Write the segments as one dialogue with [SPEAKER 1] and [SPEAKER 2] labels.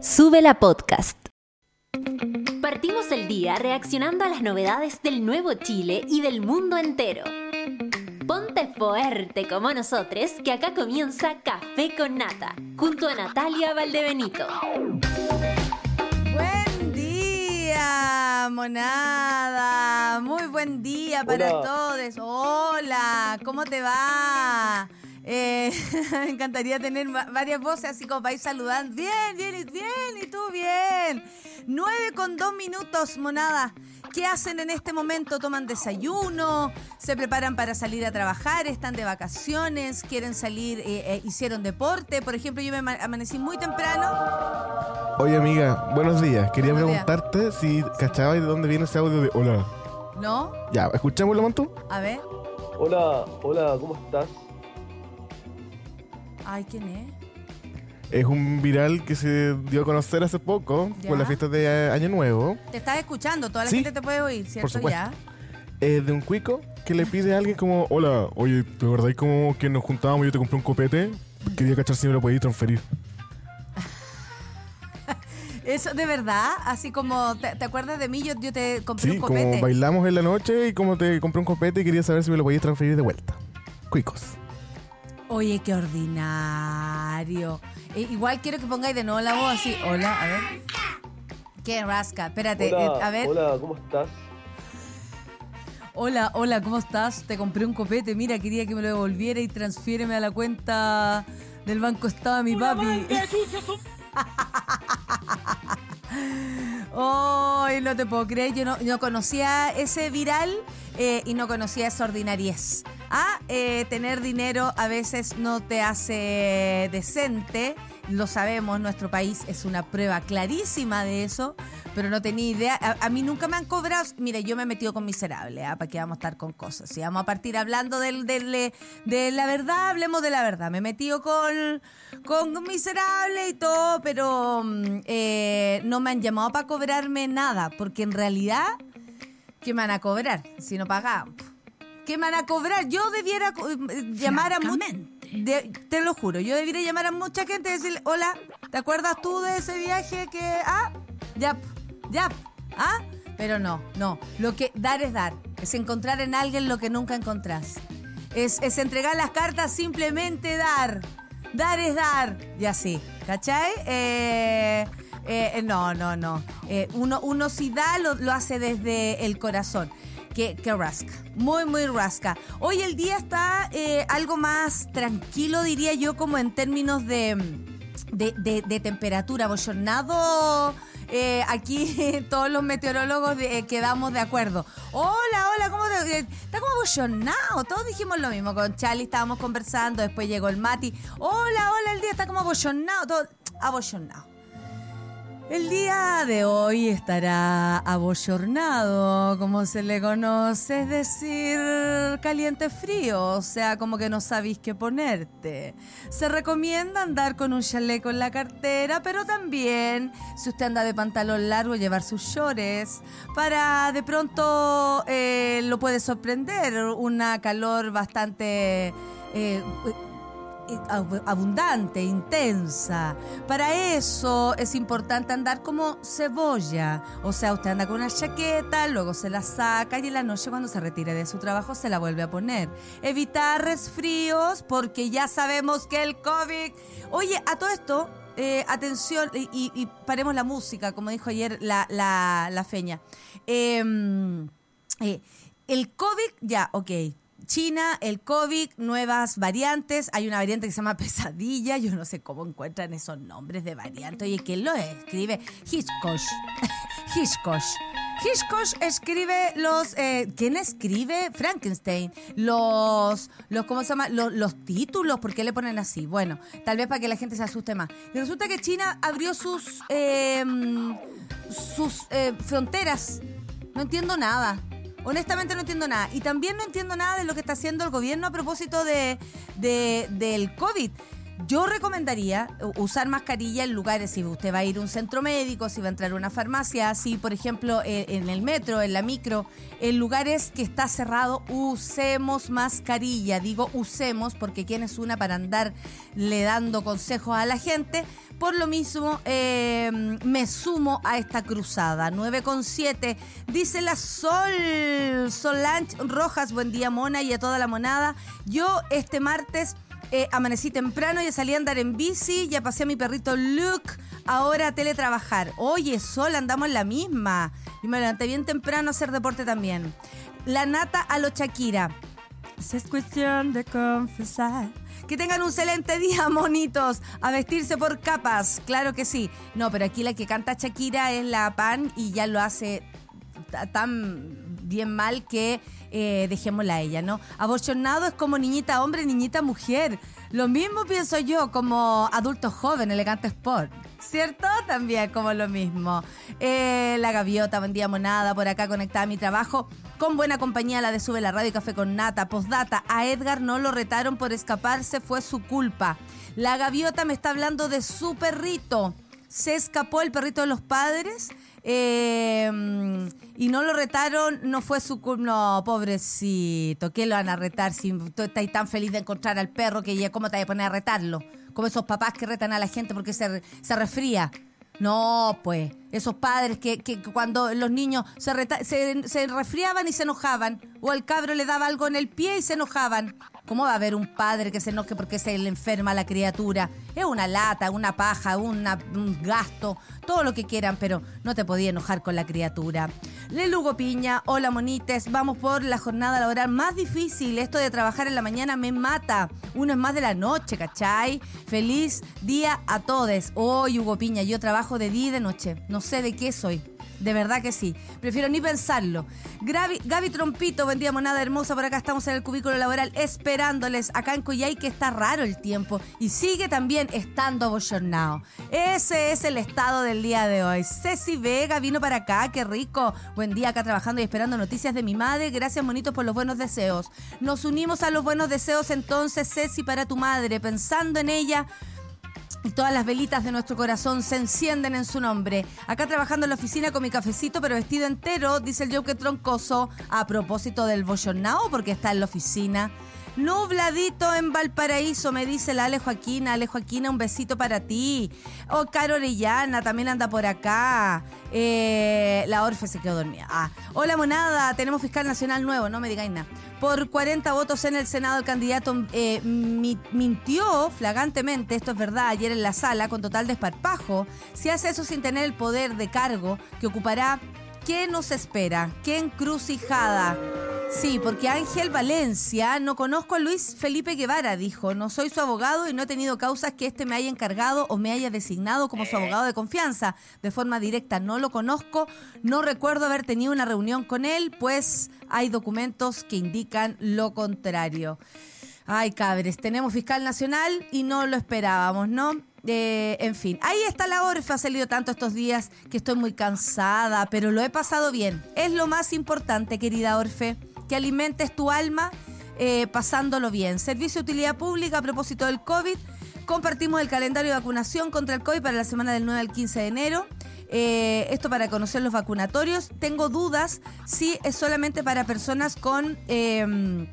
[SPEAKER 1] Sube la podcast. Partimos el día reaccionando a las novedades del nuevo Chile y del mundo entero. Ponte fuerte como nosotros, que acá comienza Café con Nata, junto a Natalia Valdebenito.
[SPEAKER 2] Buen día, monada. Muy buen día para
[SPEAKER 3] Hola.
[SPEAKER 2] todos. Hola, ¿cómo te va? Eh, me encantaría tener va- varias voces así como para ir saludando. Bien, bien, y- bien, y tú bien. Nueve con dos minutos, monada. ¿Qué hacen en este momento? ¿Toman desayuno? ¿Se preparan para salir a trabajar? ¿Están de vacaciones? ¿Quieren salir? eh, eh, ¿Hicieron deporte? Por ejemplo, yo me ama- amanecí muy temprano.
[SPEAKER 3] Oye amiga, buenos días. Quería
[SPEAKER 2] Buenos días.
[SPEAKER 3] preguntarte si cachabas de dónde viene ese audio de hola.
[SPEAKER 2] ¿No?
[SPEAKER 3] Ya, escuchémoslo, Mantu.
[SPEAKER 2] A ver.
[SPEAKER 4] Hola, hola, ¿cómo estás?
[SPEAKER 2] Ay, ¿quién es?
[SPEAKER 3] Es un viral que se dio a conocer hace poco
[SPEAKER 2] Ya.
[SPEAKER 3] por las fiestas de eh, Año Nuevo.
[SPEAKER 2] Te estás escuchando, toda la
[SPEAKER 3] Sí.
[SPEAKER 2] gente te puede oír, ¿cierto?
[SPEAKER 3] supuesto.
[SPEAKER 2] Ya.
[SPEAKER 3] Es de un cuico que le pide a alguien como, hola, oye, ¿de verdad como que nos juntábamos y yo te compré un copete? Quería cachar si me lo podías transferir.
[SPEAKER 2] Eso, de verdad, así como, ¿te, te acuerdas de mí? Yo, yo te compré
[SPEAKER 3] Sí,
[SPEAKER 2] un
[SPEAKER 3] como
[SPEAKER 2] copete.
[SPEAKER 3] bailamos en la noche y como te compré un copete y quería saber si me lo podías transferir de vuelta. Cuicos.
[SPEAKER 2] Oye, qué ordinario. Eh, igual quiero que pongáis de nuevo la voz así. Hola, a ver. Qué rasca. Espérate,
[SPEAKER 4] Hola,
[SPEAKER 2] eh, a ver.
[SPEAKER 4] hola, ¿cómo estás?
[SPEAKER 2] Hola, hola, ¿cómo estás? Te compré un copete. Mira, quería que me lo devolviera y transfiéreme a la cuenta del Banco Estado mi papi. Ay, no te puedo creer. Yo no, no conocía ese viral eh, y no conocía esa ordinariez. Ah, eh, tener dinero a veces no te hace decente. Lo sabemos, nuestro país es una prueba clarísima de eso, pero no tenía idea. A, a mí nunca me han cobrado. Mire, yo me he metido con miserable, ¿ah? ¿para qué vamos a estar con cosas? Si vamos a partir hablando del, del- de la verdad, hablemos de la verdad. Me he metido con, con miserable y todo, pero mm, eh, no me han llamado para cobrarme nada, porque en realidad, ¿qué me van a cobrar si no pagaban? ¿Qué me van a cobrar? Yo debiera co- eh, llamar a mucha Te lo juro, yo debiera llamar a mucha gente y decirle, hola, ¿te acuerdas tú de ese viaje que... Ah, ya, ya, ah? Pero no, no. Lo que dar es dar. Es encontrar en alguien lo que nunca encontrás. Es, es entregar las cartas, simplemente dar. Dar es dar. Y así, ¿cachai? Eh, eh, no, no, no. Eh, uno, uno si da, lo, lo hace desde el corazón. Que, que rasca. Muy, muy rasca. Hoy el día está eh, algo más tranquilo, diría yo, como en términos de, de, de- temperatura. Bochornado. eh, aquí todos los meteorólogos eh, quedamos de acuerdo. Hola, hola, ¿cómo te.? está como bochornado. Todos dijimos lo mismo. Con Charlie estábamos conversando. Después llegó el Mati. Hola, hola, el día está como bochornado. Todo abochornado. El día de hoy estará abochornado, como se le conoce, es decir, caliente frío, o sea, como que no sabéis qué ponerte. Se recomienda andar con un chaleco en la cartera, pero también, si usted anda de pantalón largo, llevar sus shorts para de pronto eh, lo puede sorprender, una calor bastante... eh, abundante, intensa. Para eso es importante andar como cebolla. O sea, usted anda con una chaqueta, luego se la saca y en la noche cuando se retire de su trabajo se la vuelve a poner. Evitar resfríos porque ya sabemos que el COVID... Oye, a todo esto... eh, atención y, paremos la música, como dijo ayer la, la, la feña. Em, eh, el COVID, ya, ok. China, el COVID, nuevas variantes. Hay una variante que se llama pesadilla. Yo no sé cómo encuentran esos nombres de variantes. Oye, ¿quién lo escribe? Hitchcock. Hitchcock. Hitchcock escribe los. eh, ¿Quién escribe? Frankenstein. Los. los ¿Cómo se llama? Los, los títulos. ¿Por qué le ponen así? Bueno, tal vez para que la gente se asuste más. Y resulta que China abrió sus. eh, sus eh, fronteras. No entiendo nada. Honestamente no entiendo nada. Y también no entiendo nada de lo que está haciendo el gobierno a propósito de, de- del COVID. Yo recomendaría usar mascarilla en lugares, si usted va a ir a un centro médico, si va a entrar a una farmacia, si por ejemplo eh, en el metro, en la micro, en lugares que está cerrado, usemos mascarilla. Digo usemos porque quién es una para andar le dando consejos a la gente. Por lo mismo, eh, me sumo a esta cruzada. 9,7. Dice la Sol, Solange Rojas, buen día mona y a toda la monada. Yo este martes eh, amanecí temprano, ya salí a andar en bici, ya pasé a mi perrito Luke, ahora a teletrabajar. Oye, Sol, andamos en la misma. Y me levanté bien temprano a hacer deporte también. La nata a lo Shakira. Es cuestión de confesar. Que tengan un excelente día, monitos. A vestirse por capas, claro que sí. No, pero aquí la que canta Shakira es la Pan y ya lo hace tan bien mal que eh, dejémosla a ella, ¿no? Aborcionado es como niñita hombre, niñita mujer. Lo mismo pienso yo como adulto joven, elegante sport. ¿Cierto? También como lo mismo. Eh, la gaviota, buen día monada, por acá conectada a mi trabajo. Con buena compañía la de Sube la Radio y Café con Nata. Postdata, a Edgar no lo retaron por escaparse, fue su culpa. La gaviota me está hablando de su perrito. Se escapó el perrito de los padres eh, y no lo retaron, no fue su culpa. No, pobrecito, ¿qué lo van a retar si tú estás tan feliz de encontrar al perro que ya, ¿cómo te vas a poner a retarlo? Como esos papás que retan a la gente porque se, resfría. No, pues, esos padres que, que cuando los niños se, se, se, resfriaban y se enojaban, o al cabro le daba algo en el pie y se enojaban. ¿Cómo va a haber un padre que se enoje porque se le enferma a la criatura? Es una lata, una paja, un gasto, todo lo que quieran, pero no te podía enojar con la criatura. Le Lugo Piña, hola monites, vamos por la jornada laboral más difícil. Esto de trabajar en la mañana me mata. Uno es más de la noche, ¿cachai? Feliz día a todos. Hoy, Hugo Piña, yo trabajo de día y de noche. No sé de qué soy. De verdad que sí. Prefiero ni pensarlo. Gaby, Gaby Trompito, buen día, monada hermosa. Por acá estamos en el cubículo laboral esperándoles acá en Cuyay, que está raro el tiempo. Y sigue también estando abochornado. Ese es el estado del día de hoy. Ceci Vega vino para acá, qué rico. Buen día acá trabajando y esperando noticias de mi madre. Gracias, monitos, por los buenos deseos. Nos unimos a los buenos deseos entonces, Ceci, para tu madre, pensando en ella todas las velitas de nuestro corazón se encienden en su nombre. Acá trabajando en la oficina con mi cafecito, pero vestido entero, dice el Joker troncoso, a propósito del bollonao, porque está en la oficina. Nubladito en Valparaíso, me dice la Ale Joaquina. Ale Joaquina, un besito para ti. Oh, Caro Orellana también anda por acá. Eh, la Orfe se quedó dormida. Ah. Hola, monada. Tenemos fiscal nacional nuevo, no me digáis nada. Por 40 votos en el Senado, el candidato eh, mintió flagantemente, esto es verdad, ayer en la sala, con total desparpajo. Si hace eso sin tener el poder de cargo que ocupará ¿Qué nos espera? ¿Qué encrucijada? Sí, porque Ángel Valencia, no conozco a Luis Felipe Guevara, dijo, no soy su abogado y no he tenido causas que éste me haya encargado o me haya designado como su abogado de confianza de forma directa. No lo conozco, no recuerdo haber tenido una reunión con él, pues hay documentos que indican lo contrario. Ay, cabres, tenemos fiscal nacional y no lo esperábamos, ¿no? Eh, en fin, ahí está la Orfe, ha salido tanto estos días que estoy muy cansada, pero lo he pasado bien. Es lo más importante, querida Orfe, que alimentes tu alma eh, pasándolo bien. Servicio de utilidad pública a propósito del COVID. Compartimos el calendario de vacunación contra el COVID para la semana del 9 al 15 de enero. Eh, esto para conocer los vacunatorios. Tengo dudas si es solamente para personas con em,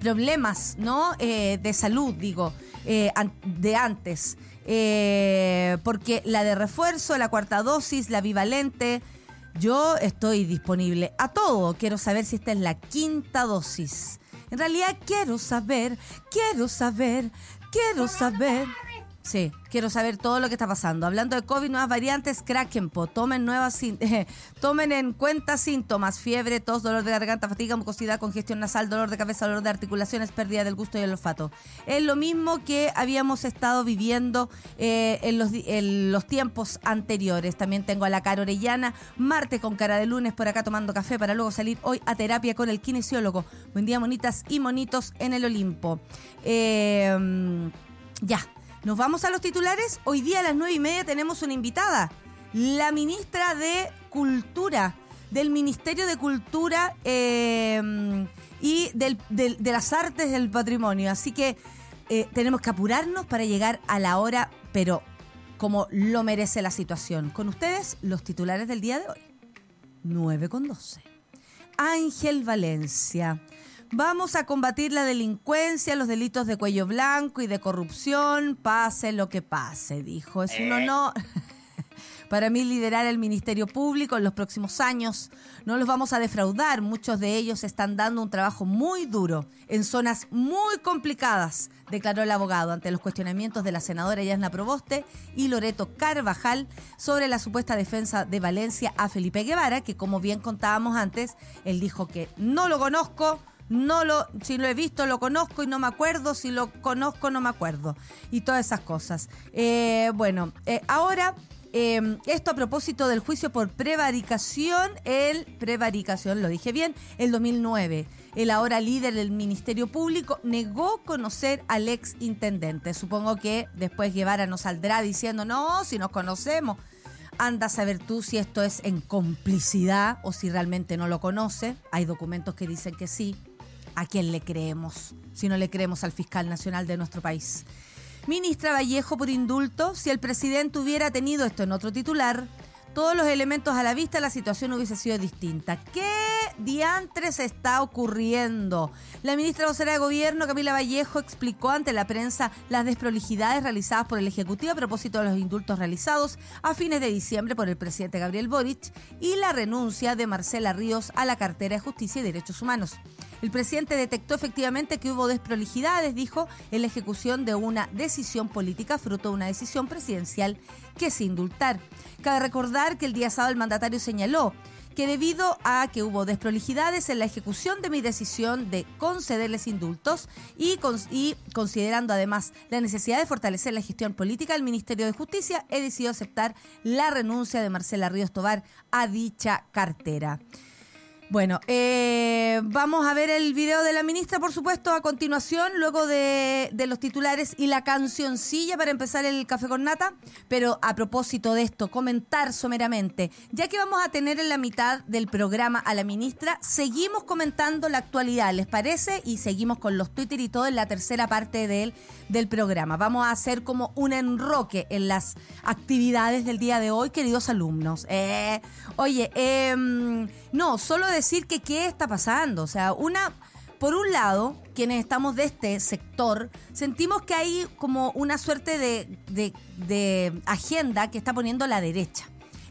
[SPEAKER 2] problemas ¿no? de salud, digo, de antes. Eh, porque la de refuerzo, la cuarta dosis, la bivalente, yo estoy disponible a todo. Quiero saber si esta es la quinta dosis. En realidad quiero saber, quiero saber, quiero saber. Sí, quiero saber todo lo que está pasando. Hablando de COVID, nuevas variantes, Krakenpo. Tomen, nuevas, tomen en cuenta síntomas: fiebre, tos, dolor de garganta, fatiga, mucosidad, congestión nasal, dolor de cabeza, dolor de articulaciones, pérdida del gusto y el olfato. Es lo mismo que habíamos estado viviendo eh, en, los, en los tiempos anteriores. También tengo a la cara orellana, martes con cara de lunes por acá tomando café para luego salir hoy a terapia con el kinesiólogo. Buen día, monitas y monitos en el Olimpo. Eh, ya. Nos vamos a los titulares. Hoy día a las nueve y media tenemos una invitada, la ministra de Cultura, del Ministerio de Cultura eh, y de las Artes del Patrimonio. Así que eh, tenemos que apurarnos para llegar a la hora, pero como lo merece la situación. Con ustedes, los titulares del día de hoy. 9 con 12. Ángel Valencia. Vamos a combatir la delincuencia, los delitos de cuello blanco y de corrupción, pase lo que pase, dijo. Es un honor para mí liderar el Ministerio Público en los próximos años. No los vamos a defraudar, muchos de ellos están dando un trabajo muy duro en zonas muy complicadas, declaró el abogado ante los cuestionamientos de la senadora Yasna Proboste y Loreto Carvajal sobre la supuesta defensa de Valencia a Felipe Guevara, que como bien contábamos antes, él dijo que no lo conozco, no lo, si lo he visto lo conozco y no me acuerdo, si lo conozco no me acuerdo. Y todas esas cosas. Eh, bueno, eh, ahora eh, esto a propósito del juicio por prevaricación, el prevaricación, lo dije bien, el 2009. El ahora líder del Ministerio Público negó conocer al ex intendente. Supongo que después Guevara nos saldrá diciendo, no, si nos conocemos. Anda a saber tú si esto es en complicidad o si realmente no lo conoce. Hay documentos que dicen que sí. ¿A quién le creemos? Si no le creemos al fiscal nacional de nuestro país. Ministra Vallejo por indulto, si el presidente hubiera tenido esto en otro titular, todos los elementos a la vista, la situación hubiese sido distinta. ¿Qué diantres está ocurriendo? La ministra vocera de Gobierno, Camila Vallejo, explicó ante la prensa las desprolijidades realizadas por el Ejecutivo a propósito de los indultos realizados a fines de diciembre por el presidente Gabriel Boric y la renuncia de Marcela Ríos a la cartera de Justicia y Derechos Humanos. El presidente detectó efectivamente que hubo desprolijidades, dijo, en la ejecución de una decisión política fruto de una decisión presidencial que es indultar. Cabe recordar que el día sábado el mandatario señaló que debido a que hubo desprolijidades en la ejecución de mi decisión de concederles indultos y, y, considerando además la necesidad de fortalecer la gestión política del Ministerio de Justicia, he decidido aceptar la renuncia de Marcela Ríos Tobar a dicha cartera. Bueno, eh, vamos a ver el video de la ministra, por supuesto, a continuación, luego de, de, los titulares y la cancioncilla para empezar el café con nata. Pero a propósito de esto, comentar someramente, ya que vamos a tener en la mitad del programa a la ministra, seguimos comentando la actualidad, ¿les parece? Y seguimos con los Twitter y todo en la tercera parte del, del programa. Vamos a hacer como un enroque en las actividades del día de hoy, queridos alumnos. Eh, oye, eh, no, solo decir que qué está pasando. O sea, una, por un lado, quienes estamos de este sector, sentimos que hay como una suerte de, de, agenda que está poniendo la derecha.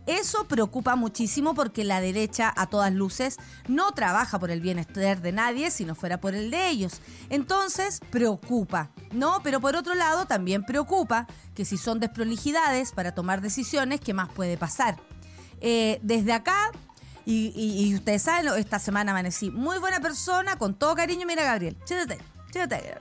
[SPEAKER 2] Eso preocupa muchísimo porque la derecha, a todas luces, no trabaja por el bienestar de nadie si no fuera por el de ellos. Entonces, preocupa, ¿no? Pero por otro lado, también preocupa que si son desprolijidades para tomar decisiones, ¿qué más puede pasar? Eh, desde acá y, ustedes saben, esta semana amanecí muy buena persona, con todo cariño. Mira, Gabriel, chétate, chétate.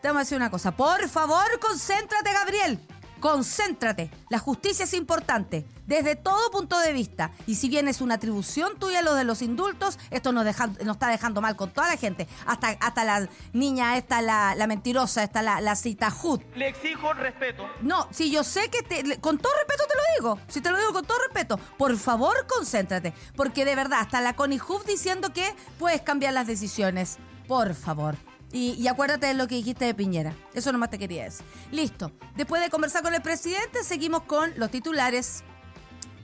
[SPEAKER 2] Te vamos a decir una cosa. Por favor, concéntrate, Gabriel. Concéntrate. La justicia es importante, desde todo punto de vista. Y si bien es una atribución tuya lo de los indultos, esto nos, deja, nos está dejando mal con toda la gente. Hasta, hasta la niña esta, la, la mentirosa, esta, la, la cita Hood.
[SPEAKER 5] Le exijo respeto.
[SPEAKER 2] No, si yo sé que te, con todo respeto te lo digo. Si te lo digo con todo respeto, por favor, concéntrate. Porque de verdad, hasta la Connie Hood diciendo que puedes cambiar las decisiones. Por favor. Y, acuérdate de lo que dijiste de Piñera. Eso nomás te quería decir. Listo. Después de conversar con el presidente, seguimos con los titulares.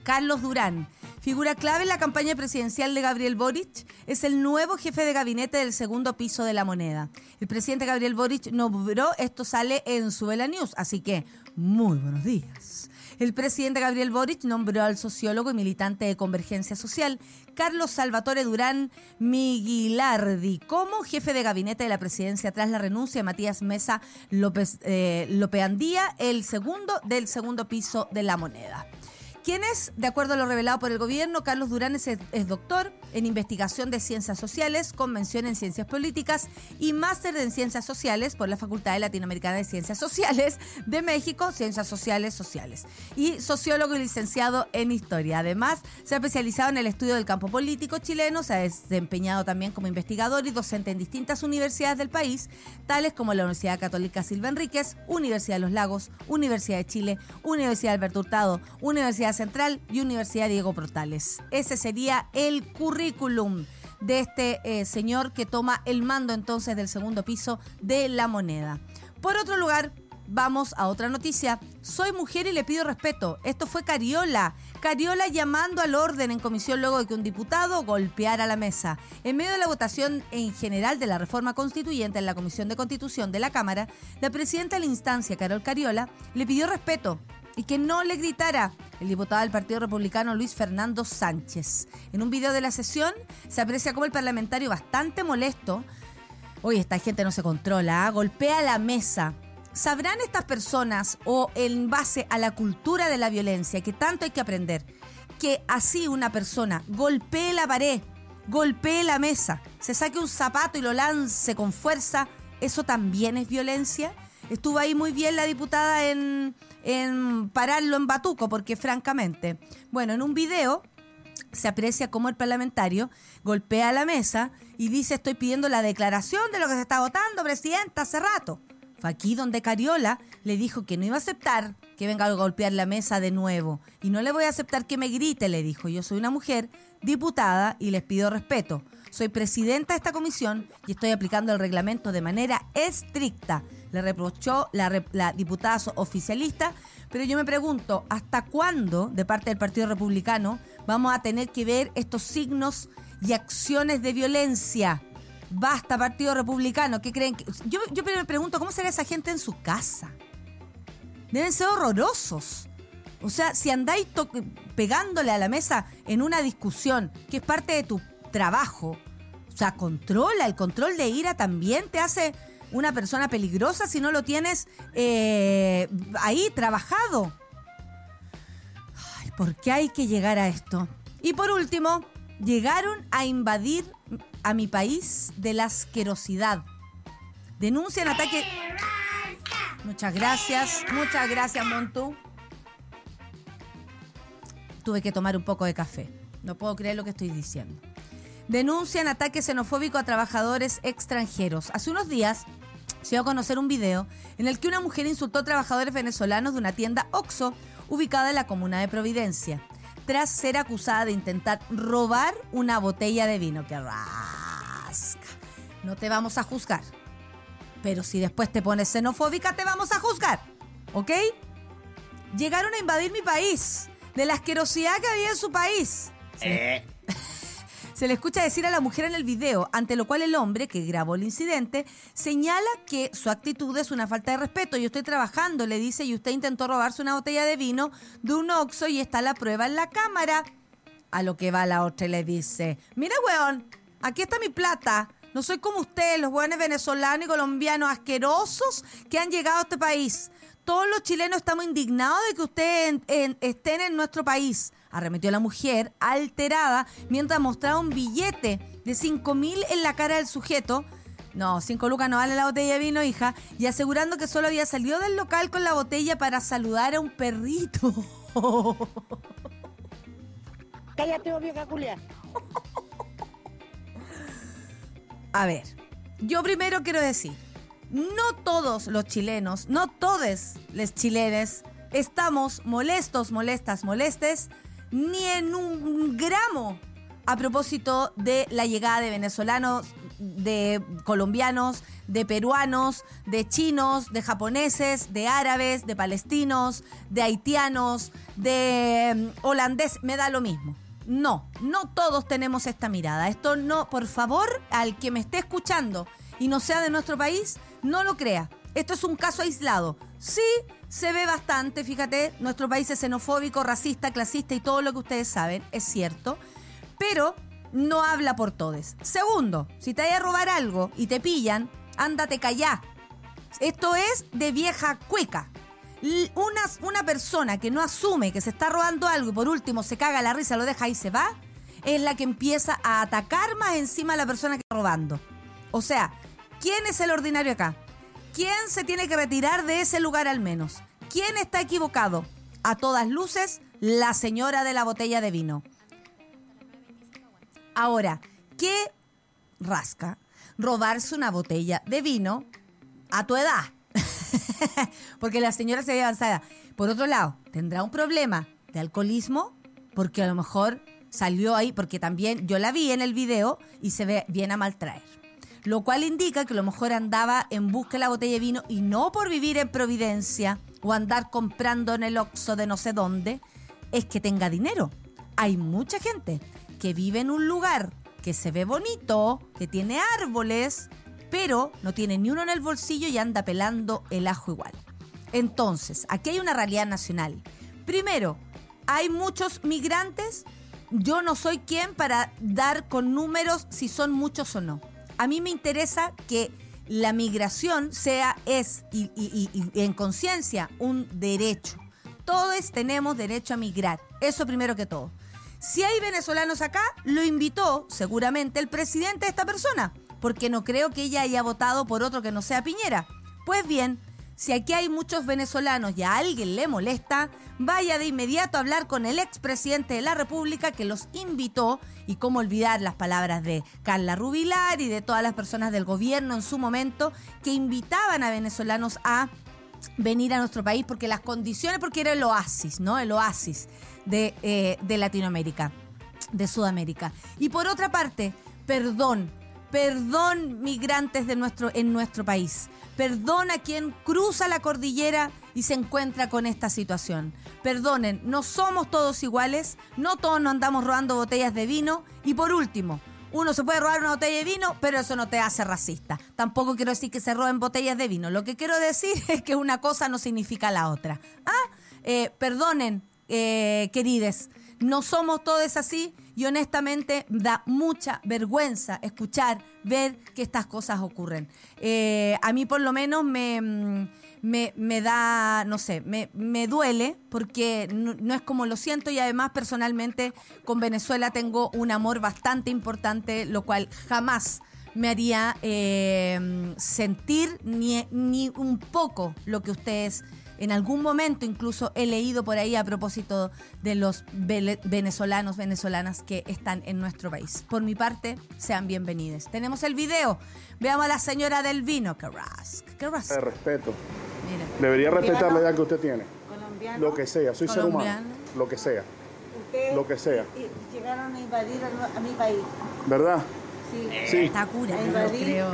[SPEAKER 2] Carlos Durán, figura clave en la campaña presidencial de Gabriel Boric, es el nuevo jefe de gabinete del segundo piso de la moneda. El presidente Gabriel Boric nombró, esto sale en Suela News, así que muy buenos días. El presidente Gabriel Boric nombró al sociólogo y militante de Convergencia Social, Carlos Salvatore Durán Miguilardi, como jefe de gabinete de la presidencia tras la renuncia de Matías Mesa López eh, Lopeandía, el segundo del segundo piso de la moneda. ¿Quién es? De acuerdo a lo revelado por el gobierno, Carlos Durán es, doctor en investigación de ciencias sociales, convención en ciencias políticas y máster en ciencias sociales por la Facultad Latinoamericana de Ciencias Sociales de México, Ciencias Sociales Sociales. Y sociólogo y licenciado en historia. Además, se ha especializado en el estudio del campo político chileno, se ha desempeñado también como investigador y docente en distintas universidades del país, tales como la Universidad Católica Silva Enríquez, Universidad de los Lagos, Universidad de Chile, Universidad Alberto Hurtado, Universidad Central y Universidad Diego Portales. Ese sería el currículum de este eh, señor que toma el mando entonces del segundo piso de la moneda. Por otro lugar, vamos a otra noticia. Soy mujer y le pido respeto. Esto fue Cariola. Cariola llamando al orden en comisión luego de que un diputado golpeara la mesa. En medio de la votación en general de la reforma constituyente en la Comisión de Constitución de la Cámara, la presidenta de la instancia, Carol Cariola, le pidió respeto y que no le gritara el diputado del Partido Republicano Luis Fernando Sánchez. En un video de la sesión se aprecia como el parlamentario bastante molesto, oye, esta gente no se controla, ¿ah? golpea la mesa. ¿Sabrán estas personas o en base a la cultura de la violencia que tanto hay que aprender, que así una persona golpee la pared, golpee la mesa, se saque un zapato y lo lance con fuerza, eso también es violencia? Estuvo ahí muy bien la diputada en, en pararlo en batuco, porque francamente, bueno, en un video se aprecia cómo el parlamentario golpea la mesa y dice estoy pidiendo la declaración de lo que se está votando, presidenta, hace rato. Fue aquí donde Cariola le dijo que no iba a aceptar que venga a golpear la mesa de nuevo. Y no le voy a aceptar que me grite, le dijo. Yo soy una mujer diputada y les pido respeto. Soy presidenta de esta comisión y estoy aplicando el reglamento de manera estricta le reprochó la, la, diputada oficialista, pero yo me pregunto, ¿hasta cuándo de parte del Partido Republicano vamos a tener que ver estos signos y acciones de violencia? Basta, Partido Republicano, ¿qué creen? Que... Yo, yo me pregunto, ¿cómo será esa gente en su casa? Deben ser horrorosos. O sea, si andáis pegándole a la mesa en una discusión que es parte de tu trabajo, o sea, controla, el control de ira también te hace una persona peligrosa si no lo tienes eh, ahí trabajado. Ay, ¿Por qué hay que llegar a esto? Y por último, llegaron a invadir a mi país de la asquerosidad. Denuncian ataque. Muchas gracias, muchas gracias, Montú. Tuve que tomar un poco de café. No puedo creer lo que estoy diciendo denuncian ataque xenofóbico a trabajadores extranjeros. Hace unos días se dio a conocer un video en el que una mujer insultó a trabajadores venezolanos de una tienda OXO ubicada en la comuna de Providencia, tras ser acusada de intentar robar una botella de vino. ¡Qué rasca! No te vamos a juzgar. Pero si después te pones xenofóbica, te vamos a juzgar. ¿Ok? Llegaron a invadir mi país, de la asquerosidad que había en su país. Eh. Se le escucha decir a la mujer en el video, ante lo cual el hombre que grabó el incidente señala que su actitud es una falta de respeto. Yo estoy trabajando, le dice, y usted intentó robarse una botella de vino de un oxo y está la prueba en la cámara. A lo que va la otra y le dice, mira, weón, aquí está mi plata. No soy como usted, los buenos venezolanos y colombianos asquerosos que han llegado a este país. Todos los chilenos estamos indignados de que ustedes estén en nuestro país arremetió a la mujer alterada mientras mostraba un billete de 5 mil en la cara del sujeto. No, 5 lucas no vale la botella de vino, hija. Y asegurando que solo había salido del local con la botella para saludar a un perrito.
[SPEAKER 5] Cállate, vieja culia.
[SPEAKER 2] A ver, yo primero quiero decir, no todos los chilenos, no todos los chilenes estamos molestos, molestas, molestes ni en un gramo a propósito de la llegada de venezolanos, de colombianos, de peruanos, de chinos, de japoneses, de árabes, de palestinos, de haitianos, de mm, holandés, me da lo mismo. No, no todos tenemos esta mirada. Esto no, por favor, al que me esté escuchando y no sea de nuestro país, no lo crea. Esto es un caso aislado. Sí, se ve bastante, fíjate, nuestro país es xenofóbico, racista, clasista y todo lo que ustedes saben, es cierto, pero no habla por todos. Segundo, si te hay a robar algo y te pillan, ándate callá. Esto es de vieja cueca. Una, una persona que no asume que se está robando algo y por último se caga la risa, lo deja y se va, es la que empieza a atacar más encima a la persona que está robando. O sea, ¿quién es el ordinario acá? ¿Quién se tiene que retirar de ese lugar al menos? ¿Quién está equivocado? A todas luces, la señora de la botella de vino. Ahora, ¿qué rasca robarse una botella de vino a tu edad? porque la señora se ve avanzada. Por otro lado, tendrá un problema de alcoholismo porque a lo mejor salió ahí, porque también yo la vi en el video y se ve bien a maltraer. Lo cual indica que a lo mejor andaba en busca de la botella de vino y no por vivir en Providencia o andar comprando en el Oxxo de no sé dónde, es que tenga dinero. Hay mucha gente que vive en un lugar que se ve bonito, que tiene árboles, pero no tiene ni uno en el bolsillo y anda pelando el ajo igual. Entonces, aquí hay una realidad nacional. Primero, hay muchos migrantes. Yo no soy quien para dar con números si son muchos o no. A mí me interesa que la migración sea, es y, y- y- y en conciencia un derecho. Todos tenemos derecho a migrar. Eso primero que todo. Si hay venezolanos acá, lo invitó seguramente el presidente de esta persona, porque no creo que ella haya votado por otro que no sea Piñera. Pues bien, si aquí hay muchos venezolanos y a alguien le molesta, vaya de inmediato a hablar con el expresidente de la República que los invitó y cómo olvidar las palabras de Carla Rubilar y de todas las personas del gobierno en su momento que invitaban a venezolanos a venir a nuestro país porque las condiciones, porque era el oasis, ¿no? El oasis de, eh, de Latinoamérica, de Sudamérica. Y por otra parte, perdón, perdón migrantes de nuestro, en nuestro país. Perdón a quien cruza la cordillera y se encuentra con esta situación. Perdonen, no somos todos iguales, no todos nos andamos robando botellas de vino. Y por último, uno se puede robar una botella de vino, pero eso no te hace racista. Tampoco quiero decir que se roben botellas de vino. Lo que quiero decir es que una cosa no significa la otra. Ah, eh, perdonen, eh, querides, no somos todos así y honestamente da mucha vergüenza escuchar, ver que estas cosas ocurren. Eh, a mí por lo menos me, mm, me, me da, no sé, me, me duele porque no, no es como lo siento y además personalmente con Venezuela tengo un amor bastante importante, lo cual jamás me haría eh, sentir ni, ni un poco lo que ustedes en algún momento incluso he leído por ahí a propósito de los vele- venezolanos, venezolanas que están en nuestro país. Por mi parte, sean bienvenidos. Tenemos el video. Veamos a la señora del vino. Carrasco. Carrasco.
[SPEAKER 6] De respeto.
[SPEAKER 2] Mira.
[SPEAKER 6] Debería respetar la edad que usted tiene.
[SPEAKER 5] Colombiano.
[SPEAKER 6] Lo que sea, soy ser humano.
[SPEAKER 2] Colombiano.
[SPEAKER 6] Lo que sea.
[SPEAKER 5] Ustedes
[SPEAKER 6] lo que sea.
[SPEAKER 5] Llegaron a invadir a mi país.
[SPEAKER 6] ¿Verdad?
[SPEAKER 5] Sí.
[SPEAKER 6] Sí.
[SPEAKER 2] Está cura,
[SPEAKER 5] Ahí
[SPEAKER 2] yo
[SPEAKER 5] va, di.
[SPEAKER 2] creo.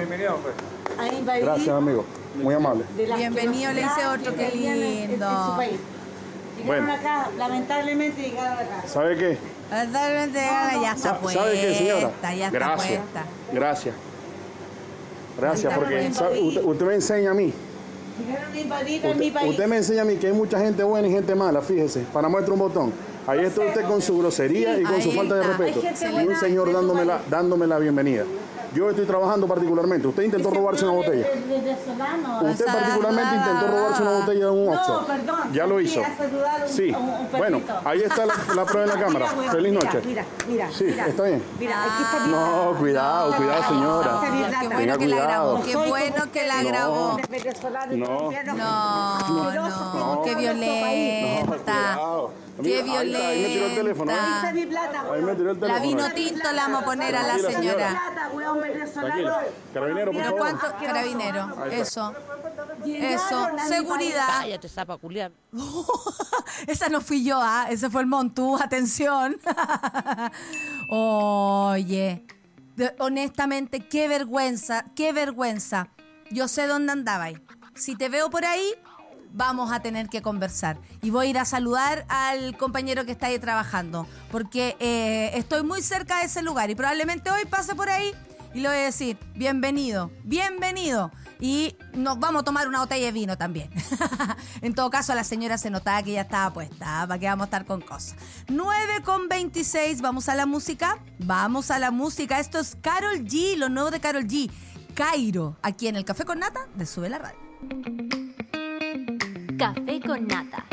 [SPEAKER 5] A invadir.
[SPEAKER 6] Gracias, amigo. Muy amable.
[SPEAKER 2] Bienvenido, le dice
[SPEAKER 5] que
[SPEAKER 2] otro, qué lindo.
[SPEAKER 5] En su país. Llegaron
[SPEAKER 6] Bueno.
[SPEAKER 5] acá, lamentablemente llegaron acá.
[SPEAKER 6] ¿Sabe qué?
[SPEAKER 2] Totalmente, Ya está puesta.
[SPEAKER 6] ¿Sabe qué, señora?
[SPEAKER 2] Ya está
[SPEAKER 6] Gracias.
[SPEAKER 2] puesta.
[SPEAKER 6] Gracias. Gracias, porque usted, usted me enseña a mí.
[SPEAKER 5] Llegaron a invadir a mi
[SPEAKER 6] Usted,
[SPEAKER 5] país.
[SPEAKER 6] usted me enseña a mí que hay mucha gente buena y gente mala, fíjese. Para muestra un botón. Ahí está usted con su grosería y con su falta de respeto. Y un señor dándome la, dándome la bienvenida. Yo estoy trabajando particularmente. Usted intentó robarse una botella. Usted particularmente intentó robarse una botella de un Oxxo. Ya lo hizo. Sí. Bueno, ahí está la, la prueba en la cámara. Feliz noche.
[SPEAKER 5] Mira, mira.
[SPEAKER 6] Sí, está bien. No, cuidado, cuidado, señora.
[SPEAKER 5] Tenga
[SPEAKER 2] bueno que la
[SPEAKER 6] cuidado.
[SPEAKER 2] qué bueno que la grabó.
[SPEAKER 5] de
[SPEAKER 6] No.
[SPEAKER 2] No, no, qué violenta. Qué
[SPEAKER 6] Mira, ahí ahí me tiró el teléfono, ¿eh?
[SPEAKER 2] Violenta.
[SPEAKER 5] mi plata.
[SPEAKER 6] Ahí me tiró el teléfono.
[SPEAKER 2] La vino
[SPEAKER 6] ¿eh?
[SPEAKER 2] tinto la vamos a poner a la señora.
[SPEAKER 6] Tranquila. Carabinero, por
[SPEAKER 2] ¿Pero
[SPEAKER 6] favor.
[SPEAKER 2] cuánto? Carabinero, eso. Eso, seguridad.
[SPEAKER 7] Cállate, zapa culiar.
[SPEAKER 2] Esa no fui yo, ¿ah? Ese fue el Montú, atención. Oye, de- honestamente, qué vergüenza, qué vergüenza. Yo sé dónde andabais. Si te veo por ahí, vamos a tener que conversar. Y voy a ir a saludar al compañero que está ahí trabajando, porque eh, estoy muy cerca de ese lugar y probablemente hoy pase por ahí y le voy a decir, bienvenido, bienvenido. Y nos vamos a tomar una botella de vino también. en todo caso, la señora se notaba que ya estaba puesta, ¿ah? para que vamos a estar con cosas. 9 con 26, vamos a la música. Vamos a la música. Esto es Carol G, lo nuevo de Carol G. Cairo, aquí en el Café con Nata de Sube la Radio.
[SPEAKER 1] Café con nata.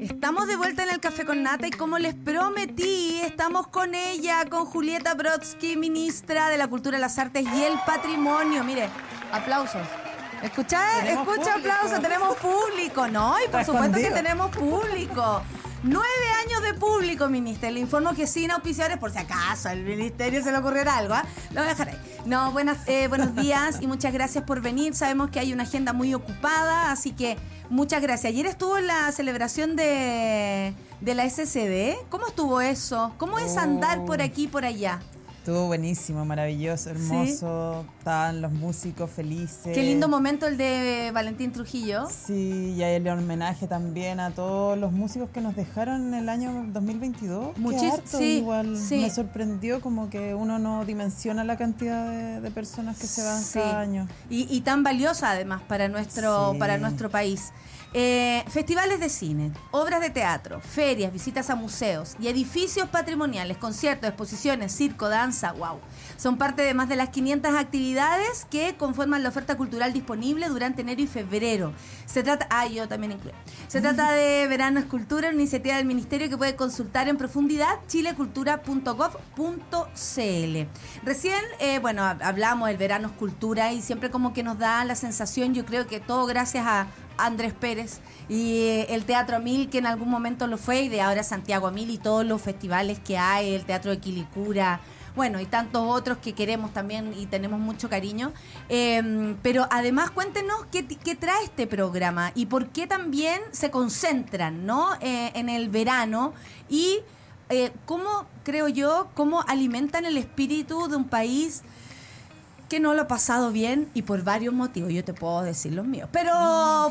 [SPEAKER 2] Estamos de vuelta en el Café con Nata y como les prometí, estamos con ella, con Julieta Brodsky, ministra de la Cultura, las Artes y el Patrimonio. Mire, aplausos. ¿Escucha? Escucha aplausos, tenemos público, ¿no? Y por supuesto que tenemos público. Nueve años de público, ministra. Le informo que sin auspiciadores, por si acaso al ministerio se le ocurriera algo, ¿ah? Lo voy a dejar ahí. No, buenas, eh, buenos días y muchas gracias por venir. Sabemos que hay una agenda muy ocupada, así que muchas gracias. Ayer estuvo la celebración de, de la SCD. ¿Cómo estuvo eso? ¿Cómo es andar por aquí y por allá?
[SPEAKER 7] Estuvo buenísimo, maravilloso, hermoso. Estaban los músicos felices.
[SPEAKER 2] Qué lindo momento el de Valentín Trujillo.
[SPEAKER 7] Sí, y hay el homenaje también a todos los músicos que nos dejaron en el año 2022. Qué
[SPEAKER 2] Muchis-
[SPEAKER 7] harto,
[SPEAKER 2] sí,
[SPEAKER 7] igual
[SPEAKER 2] sí.
[SPEAKER 7] me sorprendió como que uno no dimensiona la cantidad de, de personas que se van
[SPEAKER 2] Sí.
[SPEAKER 7] cada año.
[SPEAKER 2] Y, y tan valiosa además para nuestro,
[SPEAKER 7] Sí.
[SPEAKER 2] para nuestro país. Eh, festivales de cine, obras de teatro, ferias, visitas a museos y edificios patrimoniales, conciertos, exposiciones, circo, danza, wow. Son parte de más de las 500 actividades que conforman la oferta cultural disponible durante enero y febrero. Se trata, ah, yo también incluyo. Se trata de Verano Escultura, una iniciativa del Ministerio que puede consultar en profundidad chilecultura.gov.cl. Recién, eh, bueno, hab- hablamos del Verano Escultura y siempre como que nos da la sensación, yo creo que todo gracias a Andrés Pérez y eh, el Teatro Mil, que en algún momento lo fue, y de ahora Santiago Mil y todos los festivales que hay, el Teatro de Quilicura, bueno, y tantos otros que queremos también y tenemos mucho cariño. Eh, pero además cuéntenos qué trae este programa y por qué también se concentran ¿no? Eh, en el verano y eh, cómo, creo yo, cómo alimentan el espíritu de un país que no lo ha pasado bien y por varios motivos. Yo te puedo decir los míos. Pero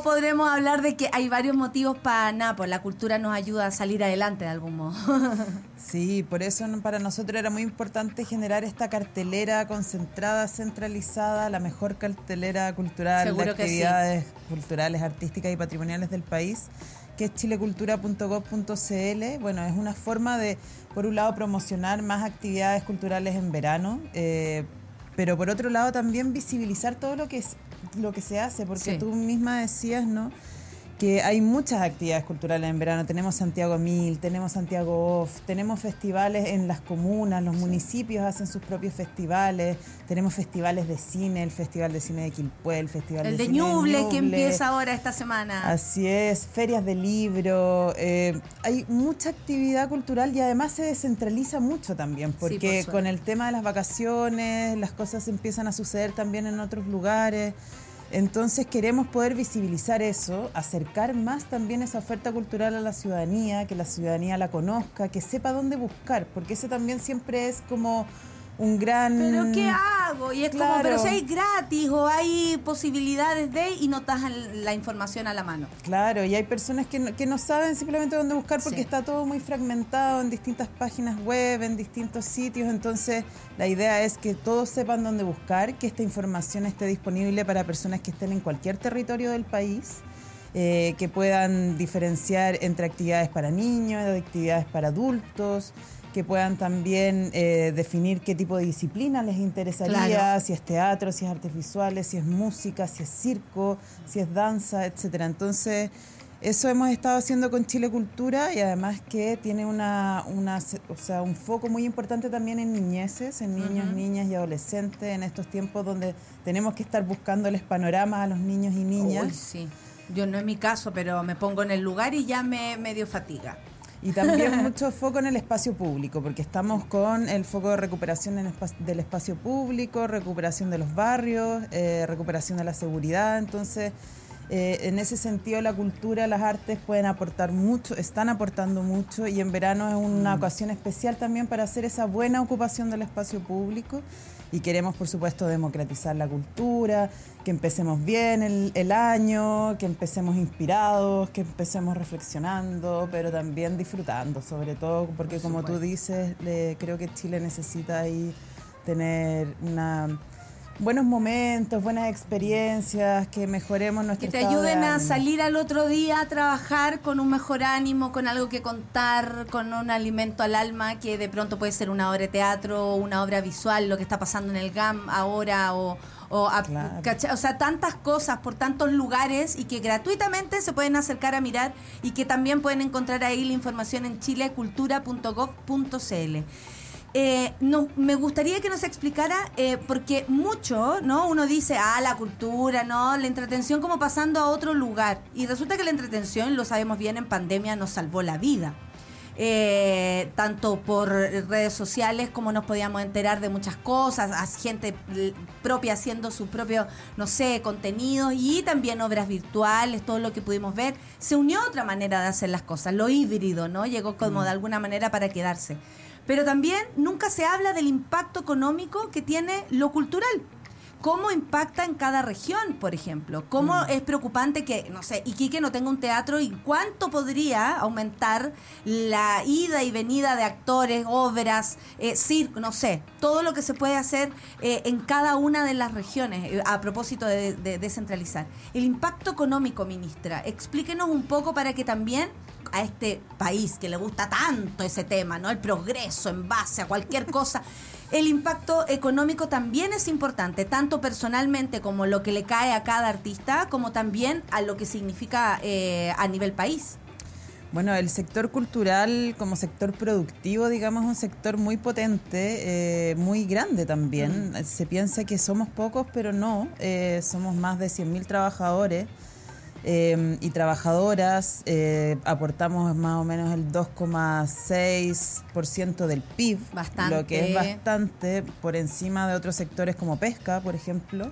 [SPEAKER 2] podremos hablar de que hay varios motivos para nada, pues la cultura nos ayuda a salir adelante de algún modo.
[SPEAKER 7] Sí, por eso para nosotros era muy importante generar esta cartelera concentrada, centralizada, la mejor cartelera cultural
[SPEAKER 2] Seguro
[SPEAKER 7] de
[SPEAKER 2] sí.
[SPEAKER 7] actividades culturales, artísticas y patrimoniales del país, que es chilecultura.gov.cl. Bueno, es una forma de, por un lado, promocionar más actividades culturales en verano, eh, pero por otro lado también visibilizar todo lo que es lo que se hace, porque
[SPEAKER 2] Sí.
[SPEAKER 7] tú misma decías, ¿no? Que hay muchas actividades culturales en verano. Tenemos Santiago Mil, tenemos Santiago Off, tenemos festivales en las comunas, los municipios hacen sus propios festivales, tenemos festivales de cine, el Festival de Cine de Quilpué, el Festival
[SPEAKER 2] el
[SPEAKER 7] de,
[SPEAKER 2] de
[SPEAKER 7] Cine
[SPEAKER 2] Ñuble que
[SPEAKER 7] Ñuble.
[SPEAKER 2] empieza ahora esta semana.
[SPEAKER 7] Así es, ferias de libro, eh, hay mucha actividad cultural y además se descentraliza mucho también,
[SPEAKER 2] por
[SPEAKER 7] porque con el tema de las vacaciones, las cosas empiezan a suceder también en otros lugares. Entonces queremos poder visibilizar eso, acercar más también esa oferta cultural a la ciudadanía, que la ciudadanía la conozca, que sepa dónde buscar, porque ese también siempre es como un gran...
[SPEAKER 2] ¿Pero qué hago? Y es como, pero si hay gratis o hay posibilidades de y no estás la información a la mano.
[SPEAKER 7] Claro, y hay personas que no, que no saben simplemente dónde buscar porque
[SPEAKER 2] Sí.
[SPEAKER 7] está todo muy fragmentado en distintas páginas web, en distintos sitios. Entonces, la idea es que todos sepan dónde buscar, que esta información esté disponible para personas que estén en cualquier territorio del país, eh, que puedan diferenciar entre actividades para niños, de actividades para adultos que puedan también eh, definir qué tipo de disciplina les interesaría,
[SPEAKER 2] Claro.
[SPEAKER 7] si es teatro, si es artes visuales, si es música, si es circo, si es danza, etcétera. Entonces, eso hemos estado haciendo con Chile Cultura y además que tiene una, o sea, un foco muy importante también en niñeces, en niños, niñas y adolescentes, en estos tiempos donde tenemos que estar buscándoles panoramas a los niños y niñas.
[SPEAKER 2] Uy, sí. Yo no es mi caso, pero me pongo en el lugar y ya me, me dio fatiga.
[SPEAKER 7] Y también mucho foco en el espacio público, porque estamos con el foco de recuperación en espa- del espacio público, recuperación de los barrios, eh, recuperación de la seguridad. Entonces, eh, en ese sentido, la cultura, las artes pueden aportar mucho, están aportando mucho, y en verano es una ocasión especial también para hacer esa buena ocupación del espacio público. Y queremos, por supuesto, democratizar la cultura, que empecemos bien el, el año, que empecemos inspirados, que empecemos reflexionando, pero también disfrutando, sobre todo porque, como tú dices, le- creo que Chile necesita ahí tener una, buenos momentos, buenas experiencias, que mejoremos nuestro
[SPEAKER 2] Que te
[SPEAKER 7] estado de
[SPEAKER 2] ayuden a salir al otro día a trabajar con un mejor ánimo, con algo que contar, con un alimento al alma, que de pronto puede ser una obra de teatro, una obra visual, lo que está pasando en el GAM ahora, o, o, a- o sea, tantas cosas por tantos lugares y que gratuitamente se pueden acercar a mirar y que también pueden encontrar ahí la información en chilecultura.gov.cl. Eh, no, me gustaría que nos explicara, eh, porque mucho, ¿no? Uno dice, ah, la cultura, ¿no? La entretención como pasando a otro lugar. Y resulta que la entretención, lo sabemos bien, en pandemia nos salvó la vida. Eh, tanto por redes sociales como nos podíamos enterar de muchas cosas, a gente propia haciendo su propio, no sé, contenido y también obras virtuales, todo lo que pudimos ver. Se unió otra manera de hacer las cosas, lo híbrido, ¿no? Llegó como de alguna manera para quedarse. Pero también nunca se habla del impacto económico que tiene lo cultural. ¿Cómo impacta en cada región, por ejemplo? ¿Cómo
[SPEAKER 7] Mm.
[SPEAKER 2] es preocupante que, no sé, Iquique no tenga un teatro y cuánto podría aumentar la ida y venida de actores, obras, eh, circo, no sé, todo lo que se puede hacer eh, en cada una de las regiones eh, a propósito de, de descentralizar? El impacto económico, ministra, explíquenos un poco para que también a este país que le gusta tanto ese tema, ¿no? El progreso en base a cualquier cosa. El impacto económico también es importante, tanto personalmente como lo que le cae a cada artista, como también a lo que significa eh, a nivel país.
[SPEAKER 7] Bueno, el sector cultural como sector productivo, digamos, es un sector muy potente, eh, muy grande también. Se piensa que somos pocos, pero no. eh, somos más de 100.000 trabajadores eh, y trabajadoras. eh, aportamos más o menos el 2,6% del PIB,
[SPEAKER 2] Bastante.
[SPEAKER 7] lo que es bastante por encima de otros sectores como pesca, por ejemplo.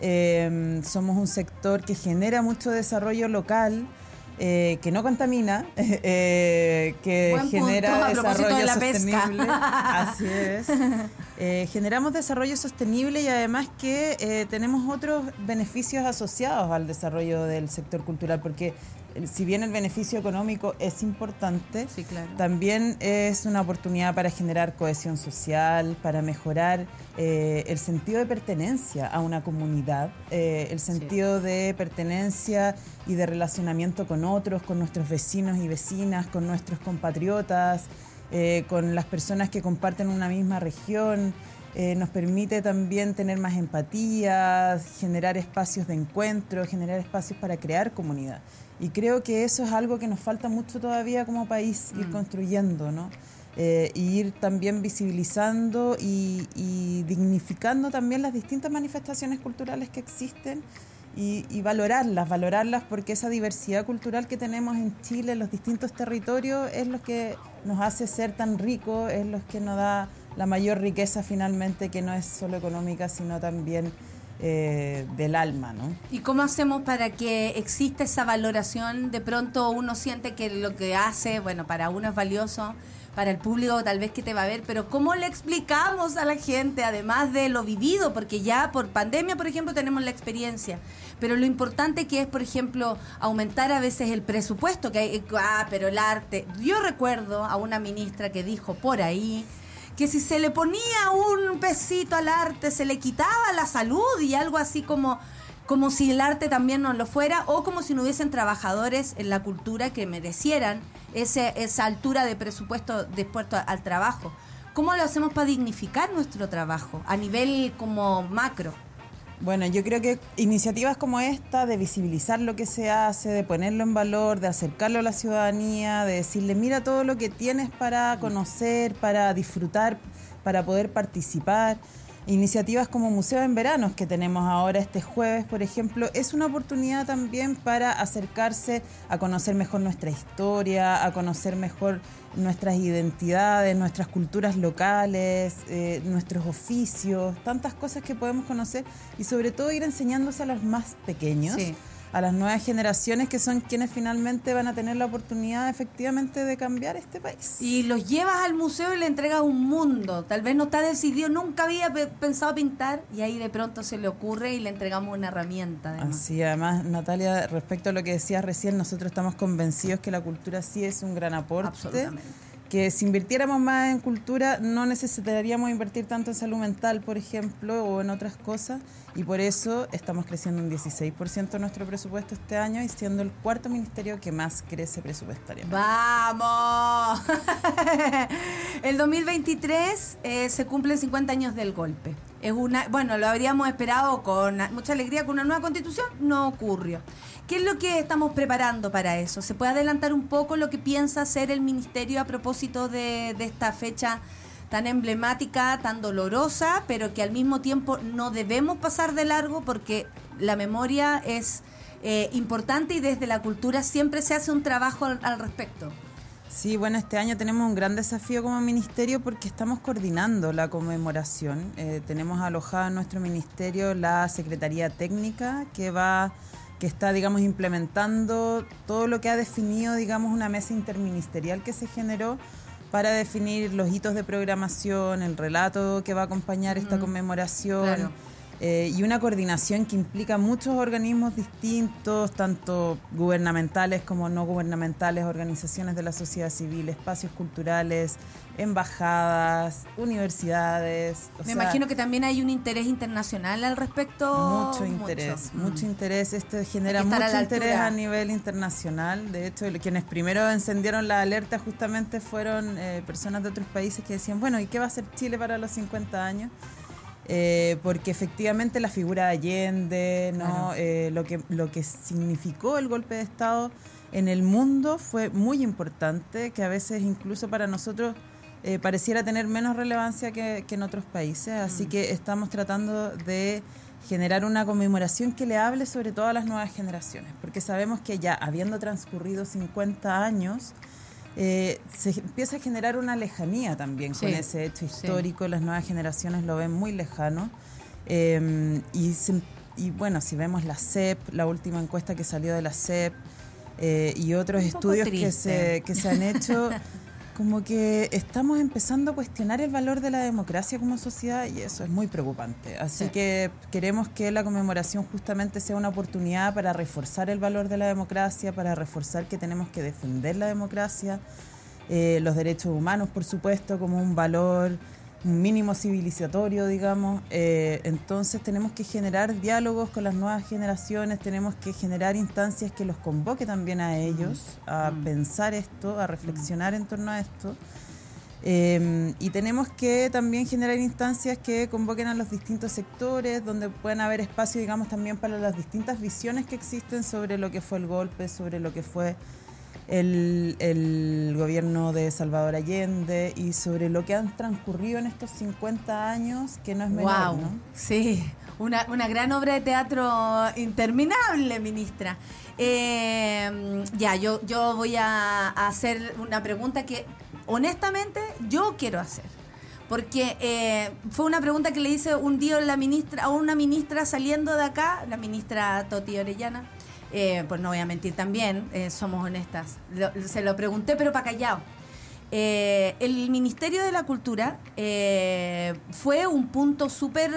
[SPEAKER 7] Eh, somos un sector que genera mucho desarrollo local, eh, que no contamina, eh, que
[SPEAKER 2] Buen
[SPEAKER 7] genera desarrollo
[SPEAKER 2] de la pesca.
[SPEAKER 7] sostenible. Así es. Eh, generamos desarrollo sostenible y además que eh, tenemos otros beneficios asociados al desarrollo del sector cultural, porque si bien el beneficio económico es importante,
[SPEAKER 2] Sí, claro.
[SPEAKER 7] también es una oportunidad para generar cohesión social, para mejorar eh, el sentido de pertenencia a una comunidad, eh, el sentido de pertenencia y de relacionamiento con otros, con nuestros vecinos y vecinas, con nuestros compatriotas, eh, con las personas que comparten una misma región. Eh, nos permite también tener más empatía, generar espacios de encuentro, generar espacios para crear comunidad. Y creo que eso es algo que nos falta mucho todavía como país ir construyendo, ¿no? Eh, y ir también visibilizando y, y dignificando también las distintas manifestaciones culturales que existen y, y valorarlas, valorarlas porque esa diversidad cultural que tenemos en Chile, en los distintos territorios, es lo que nos hace ser tan ricos, es lo que nos da la mayor riqueza finalmente, que no es solo económica, sino también eh, del alma, ¿no?
[SPEAKER 2] ¿Y cómo hacemos para que exista esa valoración? De pronto uno siente que lo que hace, bueno, para uno es valioso, para el público tal vez que te va a ver, pero ¿cómo le explicamos a la gente, además de lo vivido? Porque ya por pandemia, por ejemplo, tenemos la experiencia, pero lo importante que es, por ejemplo, aumentar a veces el presupuesto, que hay, ah, pero el arte. Yo recuerdo a una ministra que dijo por ahí, que si se le ponía un pesito al arte se le quitaba la salud y algo así como como si el arte también no lo fuera o como si no hubiesen trabajadores en la cultura que merecieran ese, esa altura de presupuesto dispuesto al trabajo. ¿Cómo lo hacemos para dignificar nuestro trabajo a nivel como macro?
[SPEAKER 7] Bueno, yo creo que iniciativas como esta, de visibilizar lo que se hace, de ponerlo en valor, de acercarlo a la ciudadanía, de decirle, mira todo lo que tienes para conocer, para disfrutar, para poder participar. Iniciativas como Museo en Veranos que tenemos ahora este jueves, por ejemplo, es una oportunidad también para acercarse a conocer mejor nuestra historia, a conocer mejor nuestras identidades, nuestras culturas locales, eh, nuestros oficios, tantas cosas que podemos conocer y sobre todo ir enseñándose a los más pequeños,
[SPEAKER 2] Sí.
[SPEAKER 7] A las nuevas generaciones que son quienes finalmente van a tener la oportunidad efectivamente de cambiar este país.
[SPEAKER 2] Y los llevas al museo y le entregas un mundo. Tal vez no está decidido, nunca había pe- pensado pintar y ahí de pronto se le ocurre y le entregamos una herramienta. Además.
[SPEAKER 7] Así, además, Natalia, respecto a lo que decías recién, nosotros estamos convencidos que la cultura sí es un gran aporte.
[SPEAKER 2] Absolutamente.
[SPEAKER 7] Que si invirtiéramos más en cultura, no necesitaríamos invertir tanto en salud mental, por ejemplo, o en otras cosas. Y por eso estamos creciendo un 16% nuestro presupuesto este año y siendo el cuarto ministerio que más crece presupuestariamente.
[SPEAKER 2] ¡Vamos! el 2023 eh, se cumplen 50 años del golpe. Es una, bueno, lo habríamos esperado con mucha alegría con una nueva constitución, no ocurrió. ¿Qué es lo que estamos preparando para eso? ¿Se puede adelantar un poco lo que piensa hacer el ministerio a propósito de, esta fecha tan emblemática, tan dolorosa, pero que al mismo tiempo no debemos pasar de largo porque la memoria es eh, importante y desde la cultura siempre se hace un trabajo al, al respecto.
[SPEAKER 7] Sí, bueno, este año tenemos un gran desafío como ministerio porque estamos coordinando la conmemoración. Eh, tenemos alojada en nuestro ministerio la Secretaría Técnica que va que está, digamos, implementando todo lo que ha definido, digamos, una mesa interministerial que se generó para definir los hitos de programación, el relato que va a acompañar esta conmemoración.
[SPEAKER 2] Claro.
[SPEAKER 7] Eh, y una coordinación que implica muchos organismos distintos, tanto gubernamentales como no gubernamentales, organizaciones de la sociedad civil, espacios culturales, embajadas, universidades. o
[SPEAKER 2] Me
[SPEAKER 7] sea,
[SPEAKER 2] imagino que también hay un interés internacional al respecto.
[SPEAKER 7] mucho interés,
[SPEAKER 2] Mm.
[SPEAKER 7] mucho interés. Esto genera mucho
[SPEAKER 2] a
[SPEAKER 7] interés
[SPEAKER 2] altura.
[SPEAKER 7] a nivel internacional. De hecho, quienes primero encendieron la alerta justamente fueron eh, personas de otros países que decían, bueno, ¿y qué va a hacer Chile para los 50 años? Eh, porque efectivamente la figura de Allende, ¿no? Eh, lo, que, lo que significó el golpe de Estado en el mundo fue muy importante, que a veces incluso para nosotros eh, pareciera tener menos relevancia que, que en otros países. Así que estamos tratando de generar una conmemoración que le hable sobre todo a las nuevas generaciones, porque sabemos que ya habiendo transcurrido 50 años, eh, se empieza a generar una lejanía también con ese hecho
[SPEAKER 2] sí.
[SPEAKER 7] histórico, las nuevas generaciones lo ven muy lejano. Eh, y, se- y bueno, si vemos la CEP, la última encuesta que salió de la CEP eh, y otros estudios que se, que se han hecho, como que estamos empezando a cuestionar el valor de la democracia como sociedad y eso es muy preocupante. Así
[SPEAKER 2] Sí.
[SPEAKER 7] que queremos que la conmemoración justamente sea una oportunidad para reforzar el valor de la democracia, para reforzar que tenemos que defender la democracia, eh, los derechos humanos, por supuesto, como un valor mínimo civilizatorio, digamos. Eh, entonces tenemos que generar diálogos con las nuevas generaciones, tenemos que generar instancias que los convoque también a ellos a pensar esto, a reflexionar en torno a esto. Eh, y tenemos que también generar instancias que convoquen a los distintos sectores, donde puedan haber espacio, digamos, también para las distintas visiones que existen sobre lo que fue el golpe, sobre lo que fue el, el gobierno de Salvador Allende y sobre lo que han transcurrido en estos 50 años, que no es menor,
[SPEAKER 2] Wow,
[SPEAKER 7] ¿no?
[SPEAKER 2] sí, una, una gran obra de teatro interminable, ministra. Eh, ya, yo, yo voy a, a hacer una pregunta que honestamente yo quiero hacer. Porque eh, fue una pregunta que le hice un día la ministra, a una ministra saliendo de acá, la ministra Toti Orellana. Eh, pues no voy a mentir también, eh, somos honestas. Se lo pregunté, pero para callado. Eh, el Ministerio de la Cultura eh, fue un punto súper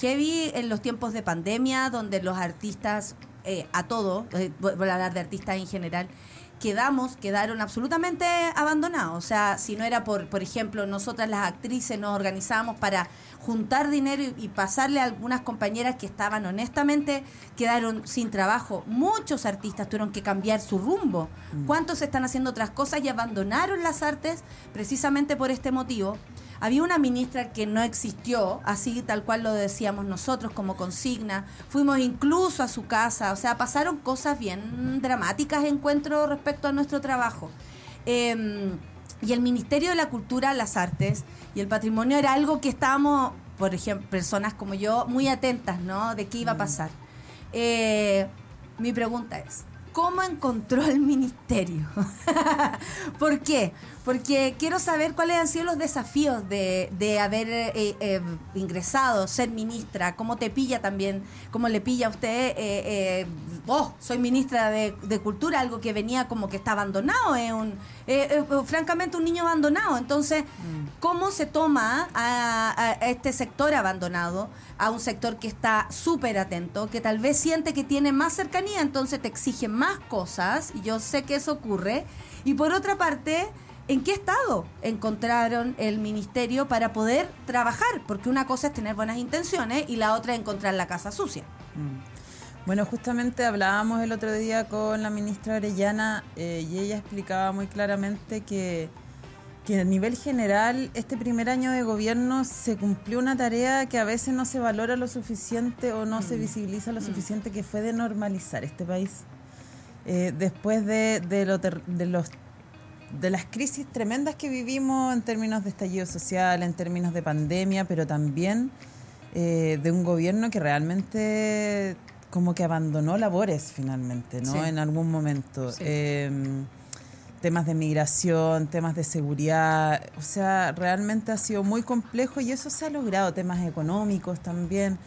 [SPEAKER 2] heavy en los tiempos de pandemia, donde los artistas, eh, a todos, eh, voy a hablar de artistas en general, quedamos, quedaron absolutamente abandonados. O sea, si no era por, por ejemplo, nosotras las actrices nos organizábamos para juntar dinero y, y pasarle a algunas compañeras que estaban honestamente, quedaron sin trabajo. Muchos artistas tuvieron que cambiar su rumbo. ¿Cuántos están haciendo otras cosas y abandonaron las artes precisamente por este motivo? Había una ministra que no existió, así tal cual lo decíamos nosotros como consigna. Fuimos incluso a su casa, o sea, pasaron cosas bien dramáticas, encuentro respecto a nuestro trabajo. Eh, y el Ministerio de la Cultura, las Artes y el Patrimonio era algo que estábamos, por ejemplo, personas como yo, muy atentas, ¿no? De qué iba a pasar. Eh, mi pregunta es, ¿cómo encontró el ministerio? ¿Por qué? Porque quiero saber cuáles han sido los desafíos de, de haber eh, eh, ingresado, ser ministra, cómo te pilla también, cómo le pilla a usted, eh, oh, soy ministra de, de Cultura, algo que venía como que está abandonado, es un, francamente un niño abandonado. Entonces, ¿cómo se toma a, a este sector abandonado, a un sector que está súper atento, que tal vez siente que tiene más cercanía, entonces te exige más cosas, y yo sé que eso ocurre, y por otra parte, ¿en qué estado encontraron el ministerio para poder trabajar? Porque una cosa es tener buenas intenciones y la otra es encontrar la casa sucia.
[SPEAKER 7] Bueno, justamente hablábamos el otro día con la ministra Orellana eh, y ella explicaba muy claramente que, que a nivel general este primer año de gobierno se cumplió una tarea que a veces no se valora lo suficiente o no se visibiliza lo suficiente, que fue de normalizar este país. Eh, después de, de, lo ter- de los de las crisis tremendas que vivimos en términos de estallido social, en términos de pandemia, pero también eh, de un gobierno que realmente como que abandonó labores finalmente, ¿no?
[SPEAKER 2] Sí.
[SPEAKER 7] En algún momento.
[SPEAKER 2] Sí.
[SPEAKER 7] Eh, temas de migración, temas de seguridad, o sea, realmente ha sido muy complejo y eso se ha logrado, temas económicos también.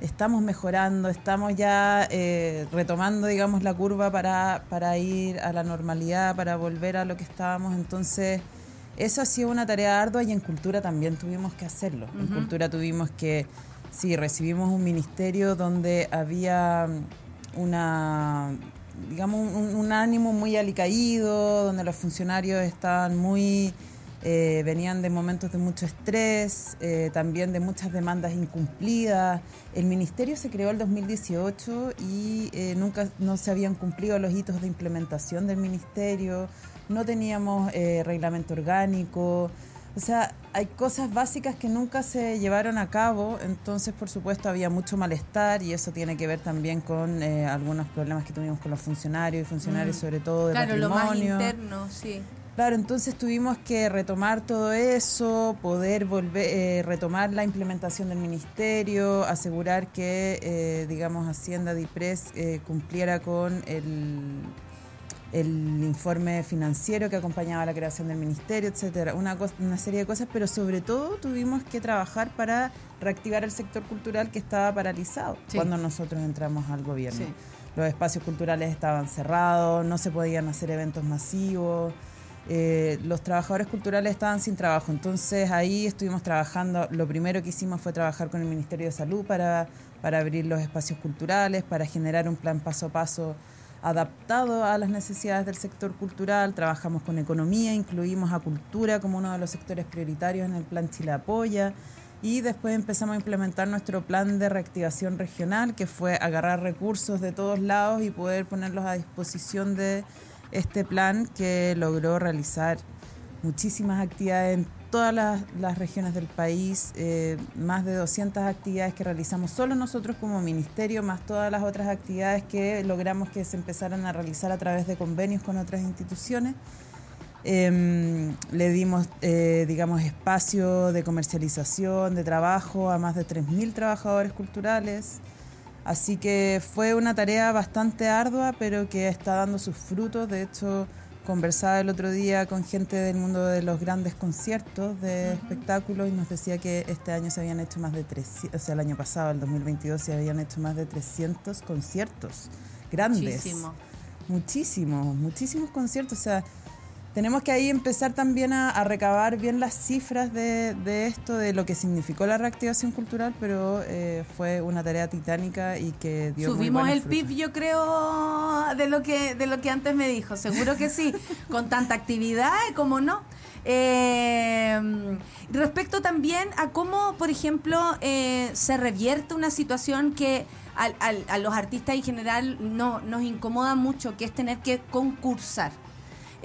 [SPEAKER 7] Estamos mejorando, estamos ya eh, retomando, digamos, la curva para, para ir a la normalidad, para volver a lo que estábamos. Entonces, Eso ha sido una tarea ardua y en cultura también tuvimos que hacerlo. En cultura tuvimos que, sí, recibimos un ministerio donde había una, digamos, un, un ánimo muy alicaído, donde los funcionarios estaban muy, eh, venían de momentos de mucho estrés, eh, también de muchas demandas incumplidas. El ministerio se creó el 2018 y eh, nunca no se habían cumplido los hitos de implementación del ministerio, no teníamos eh, reglamento orgánico. O sea, hay cosas básicas que nunca se llevaron a cabo, entonces por supuesto había mucho malestar y eso tiene que ver también con eh, algunos problemas que tuvimos con los funcionarios y funcionarios sobre todo de
[SPEAKER 2] Mm. Claro, lo más interno, sí.
[SPEAKER 7] Claro, entonces tuvimos que retomar todo eso, poder volver, eh, retomar la implementación del ministerio, asegurar que, eh, digamos, Hacienda DIPRES eh, cumpliera con el, el informe financiero que acompañaba la creación del ministerio, etcétera, una, una serie de cosas, pero sobre todo tuvimos que trabajar para reactivar el sector cultural que estaba paralizado
[SPEAKER 2] Sí.
[SPEAKER 7] cuando nosotros entramos al gobierno.
[SPEAKER 2] Sí.
[SPEAKER 7] Los espacios culturales estaban cerrados, no se podían hacer eventos masivos. Eh, los trabajadores culturales estaban sin trabajo, entonces ahí estuvimos trabajando. Lo primero que hicimos fue trabajar con el Ministerio de Salud para, para abrir los espacios culturales, para generar un plan paso a paso adaptado a las necesidades del sector cultural. Trabajamos con economía, incluimos a cultura como uno de los sectores prioritarios en el plan Chile Apoya. Y después empezamos a implementar nuestro plan de reactivación regional, que fue agarrar recursos de todos lados y poder ponerlos a disposición de este plan que logró realizar muchísimas actividades en todas las, regiones del país, eh, más de 200 actividades que realizamos solo nosotros como ministerio, más todas las otras actividades que logramos que se empezaran a realizar a través de convenios con otras instituciones. Em, le dimos, eh, digamos, espacio de comercialización, de trabajo a más de 3.000 trabajadores culturales. Así que fue una tarea bastante ardua, pero que está dando sus frutos. De hecho, conversaba el otro día con gente del mundo de los grandes conciertos de espectáculos y nos decía que este año se habían hecho más de 300, o sea, el año pasado, el 2022, se habían hecho más de 300 conciertos grandes.
[SPEAKER 2] Muchísimo.
[SPEAKER 7] Muchísimos, muchísimos conciertos. O sea, tenemos que ahí empezar también a, a recabar bien las cifras de, de esto, de lo que significó la reactivación cultural, pero eh, fue una tarea titánica y que dio
[SPEAKER 2] Subimos el
[SPEAKER 7] frutos.
[SPEAKER 2] PIB, yo creo, de lo que de lo que antes me dijo. Seguro que sí. Con tanta actividad, como no. Eh, respecto también a cómo, por ejemplo, eh, se revierte una situación que al- al- a los artistas en general no, nos incomoda mucho, que es tener que concursar.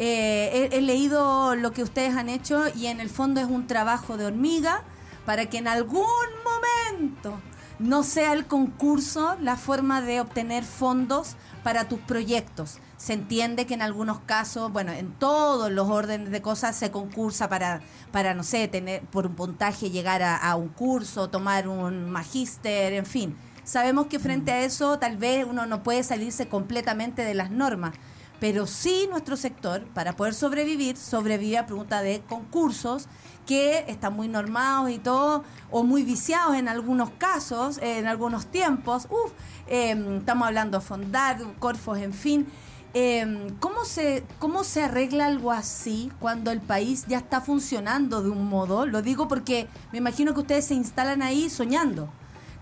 [SPEAKER 2] Eh, he, he leído lo que ustedes han hecho y en el fondo es un trabajo de hormiga para que en algún momento no sea el concurso la forma de obtener fondos para tus proyectos. Se entiende que en algunos casos, bueno, en todos los órdenes de cosas se concursa para, para no sé, tener por un puntaje llegar a, a un curso, tomar un magíster, en fin. Sabemos que frente a eso tal vez uno no puede salirse completamente de las normas, pero sí nuestro sector, para poder sobrevivir, sobrevive a pregunta de concursos que están muy normados y todo, o muy viciados en algunos casos, en algunos tiempos. Uf, eh, estamos hablando de Fondar, Corfos, en fin. Eh, ¿cómo, se, ¿Cómo se arregla algo así cuando el país ya está funcionando de un modo? Lo digo porque me imagino que ustedes se instalan ahí soñando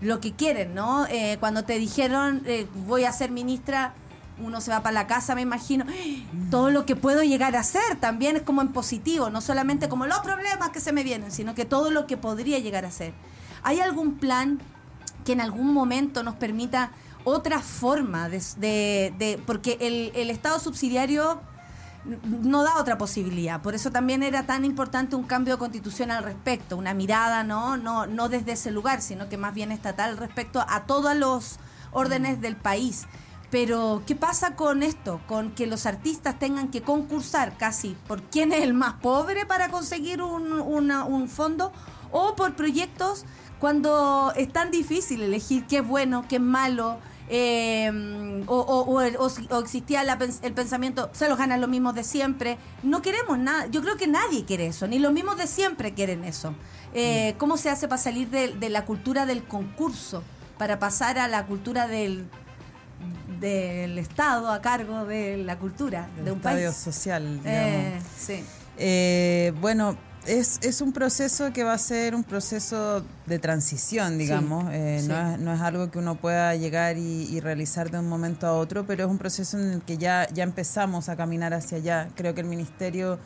[SPEAKER 2] lo que quieren, ¿no? Eh, cuando te dijeron eh, voy a ser ministra, uno se va para la casa, me imagino, todo lo que puedo llegar a hacer también es como en positivo, no solamente como los problemas que se me vienen, sino que todo lo que podría llegar a ser. ¿Hay algún plan que en algún momento nos permita otra forma de... de- porque el, el Estado subsidiario no da otra posibilidad. Por eso también era tan importante un cambio de constitución al respecto, una mirada no, no, no desde ese lugar, sino que más bien estatal respecto a todos los órdenes del país. Pero, ¿qué pasa con esto? Con que los artistas tengan que concursar casi por quién es el más pobre para conseguir un, una- un fondo o por proyectos cuando es tan difícil elegir qué es bueno, qué es malo, eh, o, existía la el pensamiento, se los ganan los mismos de siempre. No queremos nada, yo creo que nadie quiere eso, ni los mismos de siempre quieren eso. Eh, ¿Cómo se hace para salir de, de la cultura del concurso, para pasar a la cultura del, del Estado a cargo de la cultura
[SPEAKER 7] del
[SPEAKER 2] de un
[SPEAKER 7] estadio
[SPEAKER 2] país?
[SPEAKER 7] social, digamos.
[SPEAKER 2] Eh, sí.
[SPEAKER 7] Eh, bueno, es, es un proceso que va a ser un proceso de transición, digamos. Eh,
[SPEAKER 2] sí.
[SPEAKER 7] no, es, no es algo que uno pueda llegar y, y realizar de un momento a otro, pero es un proceso en el que ya, ya empezamos a caminar hacia allá. Creo que el Ministerio,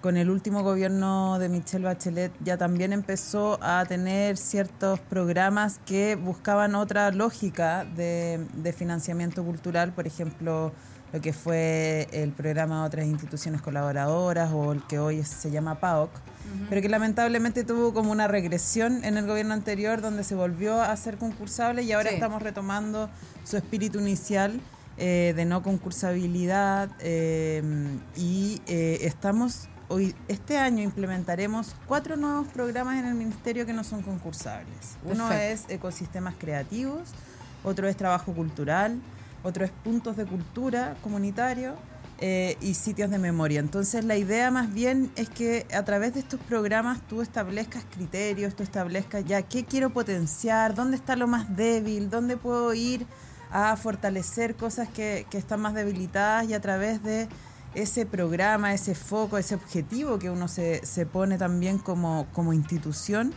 [SPEAKER 7] con el último gobierno de Michelle Bachelet, ya también empezó a tener ciertos programas que buscaban otra lógica de, de financiamiento cultural, por ejemplo lo que fue el programa de otras instituciones colaboradoras o el que hoy se llama PAOC, pero que lamentablemente tuvo como una regresión en el gobierno anterior donde se volvió a ser concursable y ahora
[SPEAKER 2] Sí.
[SPEAKER 7] estamos retomando su espíritu inicial eh, de no concursabilidad eh, y eh, estamos hoy este año implementaremos cuatro nuevos programas en el ministerio que no son concursables. Uno
[SPEAKER 2] Perfecto.
[SPEAKER 7] es ecosistemas creativos, otro es trabajo cultural, otro es puntos de cultura comunitario eh, y sitios de memoria. Entonces la idea más bien es que a través de estos programas tú establezcas criterios, tú establezcas ya qué quiero potenciar, dónde está lo más débil, dónde puedo ir a fortalecer cosas que, que están más debilitadas y a través de ese programa, ese foco, ese objetivo que uno se, se pone también como, como institución,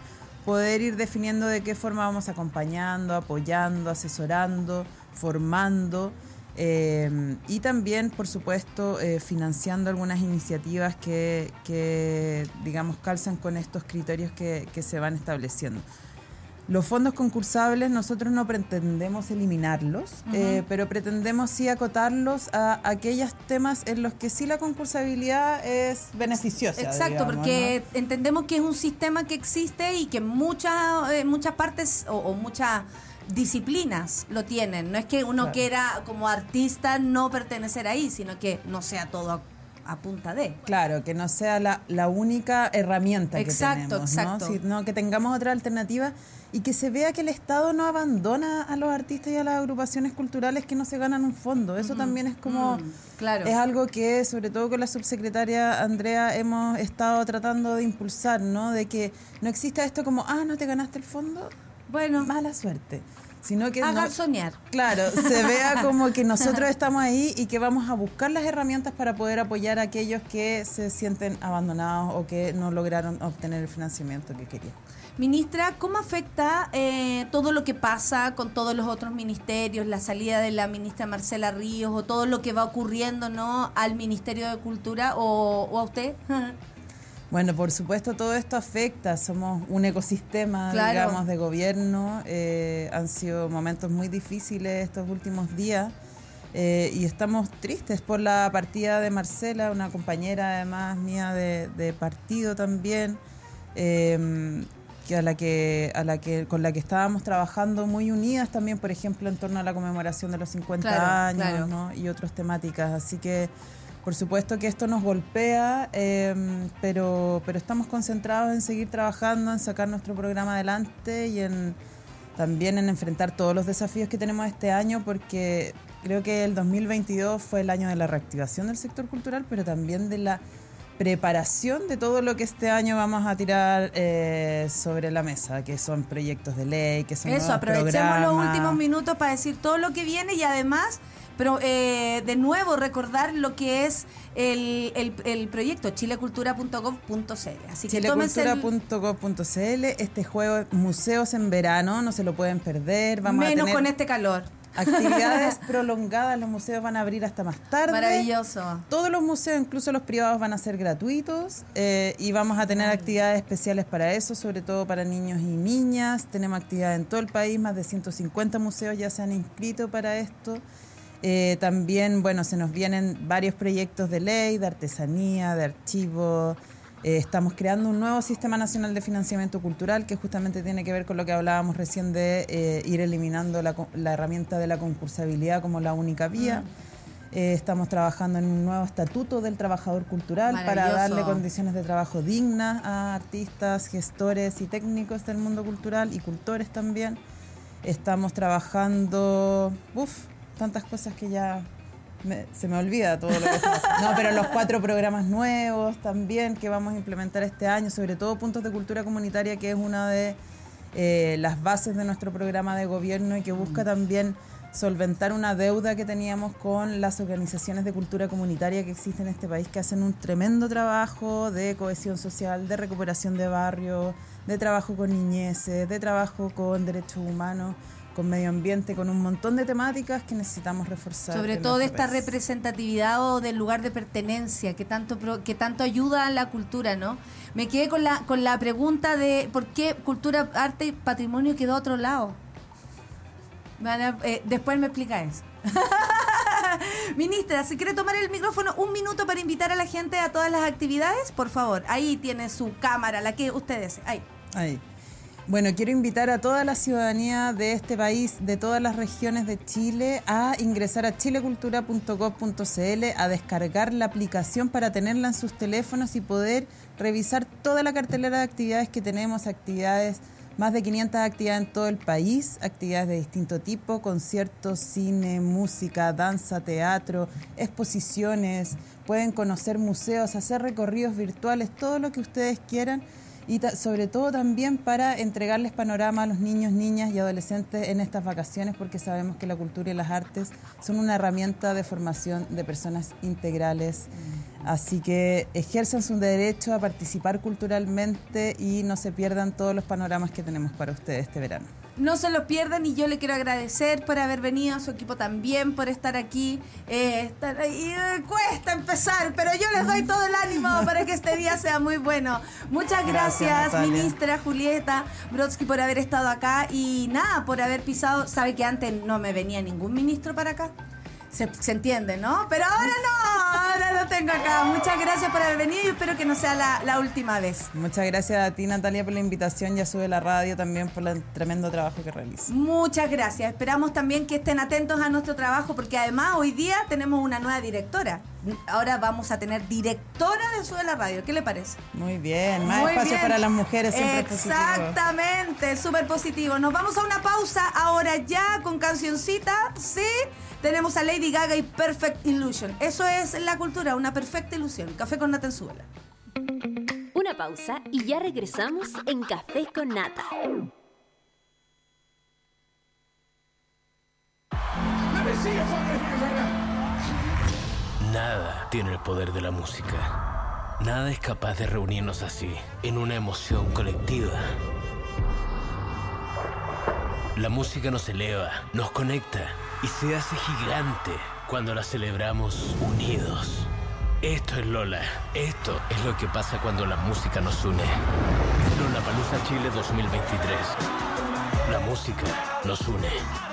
[SPEAKER 7] poder ir definiendo de qué forma vamos acompañando, apoyando, asesorando, formando eh, y también, por supuesto, eh, financiando algunas iniciativas que, que, digamos, calzan con estos criterios que, que se van estableciendo. Los fondos concursables nosotros no pretendemos eliminarlos, eh, pero pretendemos sí acotarlos a aquellos temas en los que sí la concursabilidad es beneficiosa.
[SPEAKER 2] Exacto,
[SPEAKER 7] digamos,
[SPEAKER 2] porque entendemos que es un sistema que existe y que muchas eh, muchas partes o, o muchas disciplinas lo tienen. No es que uno
[SPEAKER 7] Claro.
[SPEAKER 2] quiera como artista no pertenecer ahí, sino que no sea todo a, punta de.
[SPEAKER 7] Claro, que no sea la, la única herramienta
[SPEAKER 2] Exacto,
[SPEAKER 7] que tenemos,
[SPEAKER 2] exacto.
[SPEAKER 7] ¿no? Sino que tengamos otra alternativa y que se vea que el Estado no abandona a los artistas y a las agrupaciones culturales que no se ganan un fondo. Eso también es como...
[SPEAKER 2] Mm, claro.
[SPEAKER 7] Es algo que, sobre todo con la subsecretaria Andrea, hemos estado tratando de impulsar, ¿no? De que no exista esto como, ah, no te ganaste el fondo,
[SPEAKER 2] Bueno,
[SPEAKER 7] mala suerte. Sino que
[SPEAKER 2] hagan
[SPEAKER 7] no-
[SPEAKER 2] soñar.
[SPEAKER 7] Claro, se vea como que nosotros estamos ahí y que vamos a buscar las herramientas para poder apoyar a aquellos que se sienten abandonados o que no lograron obtener el financiamiento que querían.
[SPEAKER 2] Ministra, ¿cómo afecta eh, todo lo que pasa con todos los otros ministerios, la salida de la ministra Marcela Ríos o todo lo que va ocurriendo no al Ministerio de Cultura o, o a usted?
[SPEAKER 7] Bueno, por supuesto todo esto afecta, somos un ecosistema,
[SPEAKER 2] Claro.
[SPEAKER 7] digamos, de gobierno, eh, han sido momentos muy difíciles estos últimos días. Eh, y estamos tristes por la partida de Marcela, una compañera además mía de, de partido también, eh, que a la que, a la que, con la que estábamos trabajando muy unidas también, por ejemplo, en torno a la conmemoración de los 50
[SPEAKER 2] Claro,
[SPEAKER 7] años
[SPEAKER 2] claro.
[SPEAKER 7] ¿no? y otras temáticas, así que por supuesto que esto nos golpea, eh, pero, pero estamos concentrados en seguir trabajando, en sacar nuestro programa adelante y en también en enfrentar todos los desafíos que tenemos este año, porque creo que el 2022 fue el año de la reactivación del sector cultural, pero también de la preparación de todo lo que este año vamos a tirar eh, sobre la mesa, que son proyectos de ley, que son
[SPEAKER 2] Eso, aprovechemos los últimos minutos para decir todo lo que viene y además, pero eh, de nuevo recordar lo que es el, el, el proyecto chilecultura.gov.cl. Así que
[SPEAKER 7] chilecultura.gov.cl este juego Museos en Verano, no se lo pueden perder. Vamos
[SPEAKER 2] menos
[SPEAKER 7] a tener
[SPEAKER 2] con este calor.
[SPEAKER 7] Actividades prolongadas, los museos van a abrir hasta más tarde.
[SPEAKER 2] Maravilloso.
[SPEAKER 7] Todos los museos, incluso los privados, van a ser gratuitos eh, y vamos a tener actividades especiales para eso, sobre todo para niños y niñas. Tenemos actividades en todo el país, más de 150 museos ya se han inscrito para esto. Eh, también, bueno, se nos vienen varios proyectos de ley, de artesanía, de archivo. Eh, estamos creando un nuevo Sistema Nacional de Financiamiento Cultural que justamente tiene que ver con lo que hablábamos recién de eh, ir eliminando la, la herramienta de la concursabilidad como la única vía. Eh, estamos trabajando en un nuevo estatuto del trabajador cultural para darle condiciones de trabajo dignas a artistas, gestores y técnicos del mundo cultural y cultores también. Estamos trabajando, uff, tantas cosas que ya me- se me olvida todo lo que estamos haciendo. No, pero los cuatro programas nuevos también que vamos a implementar este año, sobre todo puntos de cultura comunitaria, que es una de eh, las bases de nuestro programa de gobierno y que busca también solventar una deuda que teníamos con las organizaciones de cultura comunitaria que existen en este país, que hacen un tremendo trabajo de cohesión social, de recuperación de barrios, de trabajo con niñeces, de trabajo con derechos humanos, con medio ambiente, con un montón de temáticas que necesitamos reforzar.
[SPEAKER 2] Sobre todo de esta representatividad o del lugar de pertenencia que tanto que tanto ayuda a la cultura, ¿no? Me quedé con la con la pregunta de por qué cultura, arte y patrimonio quedó a otro lado. Eh, después me explica eso. Ministra, si quiere tomar el micrófono un minuto para invitar a la gente a todas las actividades, por favor. Ahí tiene su cámara, la que ustedes. Ahí.
[SPEAKER 7] Ahí. Bueno, quiero invitar a toda la ciudadanía de este país, de todas las regiones de Chile, a ingresar a chilecultura.gov.cl, a descargar la aplicación para tenerla en sus teléfonos y poder revisar toda la cartelera de actividades que tenemos, actividades, más de 500 actividades en todo el país, actividades de distinto tipo, conciertos, cine, música, danza, teatro, exposiciones, pueden conocer museos, hacer recorridos virtuales, todo lo que ustedes quieran y sobre todo también para entregarles panorama a los niños, niñas y adolescentes en estas vacaciones porque sabemos que la cultura y las artes son una herramienta de formación de personas integrales. Así que ejerzan su derecho a participar culturalmente y no se pierdan todos los panoramas que tenemos para ustedes este verano.
[SPEAKER 2] No se lo pierdan y yo le quiero agradecer por haber venido, a su equipo también por estar aquí. Eh, estar ahí, eh, cuesta empezar, pero yo les doy todo el ánimo para que este día sea muy bueno. Muchas
[SPEAKER 7] Gracias,
[SPEAKER 2] gracias, ministra Julieta Brodsky, por haber estado acá y nada, por haber pisado. Sabe que antes no me venía ningún ministro para acá. Se, se entiende, ¿no? Pero ahora no, ahora lo tengo acá. Muchas gracias por haber venido y espero que no sea la, la última vez.
[SPEAKER 7] Muchas gracias a ti Natalia por la invitación y a Sube la Radio también por el tremendo trabajo que realiza.
[SPEAKER 2] Muchas gracias. Esperamos también que estén atentos a nuestro trabajo porque además hoy día tenemos una nueva directora. Ahora vamos a tener directora de Sube la Radio. ¿Qué le parece?
[SPEAKER 7] Muy bien, más
[SPEAKER 2] Muy
[SPEAKER 7] espacio
[SPEAKER 2] bien.
[SPEAKER 7] para las mujeres siempre.
[SPEAKER 2] Exactamente, súper positivo. Nos vamos a una pausa ahora ya con cancioncita. Sí, tenemos a Lady Gaga y Perfect Illusion. Eso es la cultura, una perfecta ilusión. Café con Nata en Súbela.
[SPEAKER 1] Una pausa y ya regresamos en Café con Nata.
[SPEAKER 8] Nada tiene el poder de la música. Nada es capaz de reunirnos así, en una emoción colectiva. La música nos eleva, nos conecta y se hace gigante cuando la celebramos unidos. Esto es Lola. Esto es lo que pasa cuando la música nos une. Lola Palusa Chile 2023. La música nos une.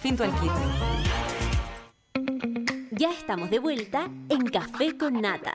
[SPEAKER 9] Fintual Kids.
[SPEAKER 1] Ya estamos de vuelta en Café con Nata.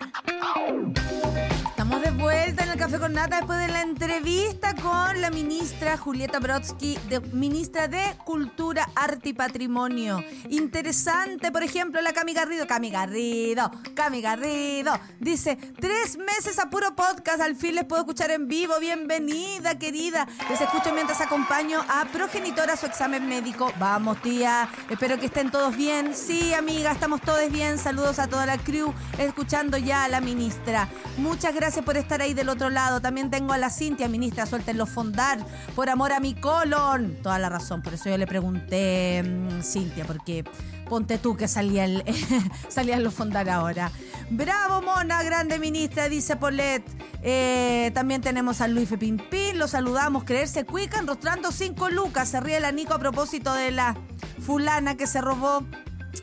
[SPEAKER 2] Estamos de vuelta en el Café con Nata después de la entrevista con la ministra Julieta Brodsky, ministra de Cultura, Arte y Patrimonio. Interesante, por ejemplo, la Cami Garrido. Cami Garrido, Cami Garrido. Dice, tres meses a puro podcast, al fin les puedo escuchar en vivo. Bienvenida, querida. Les escucho mientras acompaño a progenitora a su examen médico. Vamos, tía. Espero que estén todos bien. Sí, amiga, estamos todos bien. Saludos a toda la crew, escuchando ya a la ministra. Muchas gracias por estar ahí del otro lado. También tengo a la Cintia, ministra, suéltenlo fondar por amor a mi colon. Toda la razón, por eso yo le pregunté, mm, Cintia, porque ponte tú que salía el, salían los fondar ahora. Bravo, mona, grande ministra, dice Polet. Eh, también tenemos a Luis Pimpín, lo saludamos, creerse cuica, enrostrando cinco lucas. Se ríe la Nico a propósito de la fulana que se robó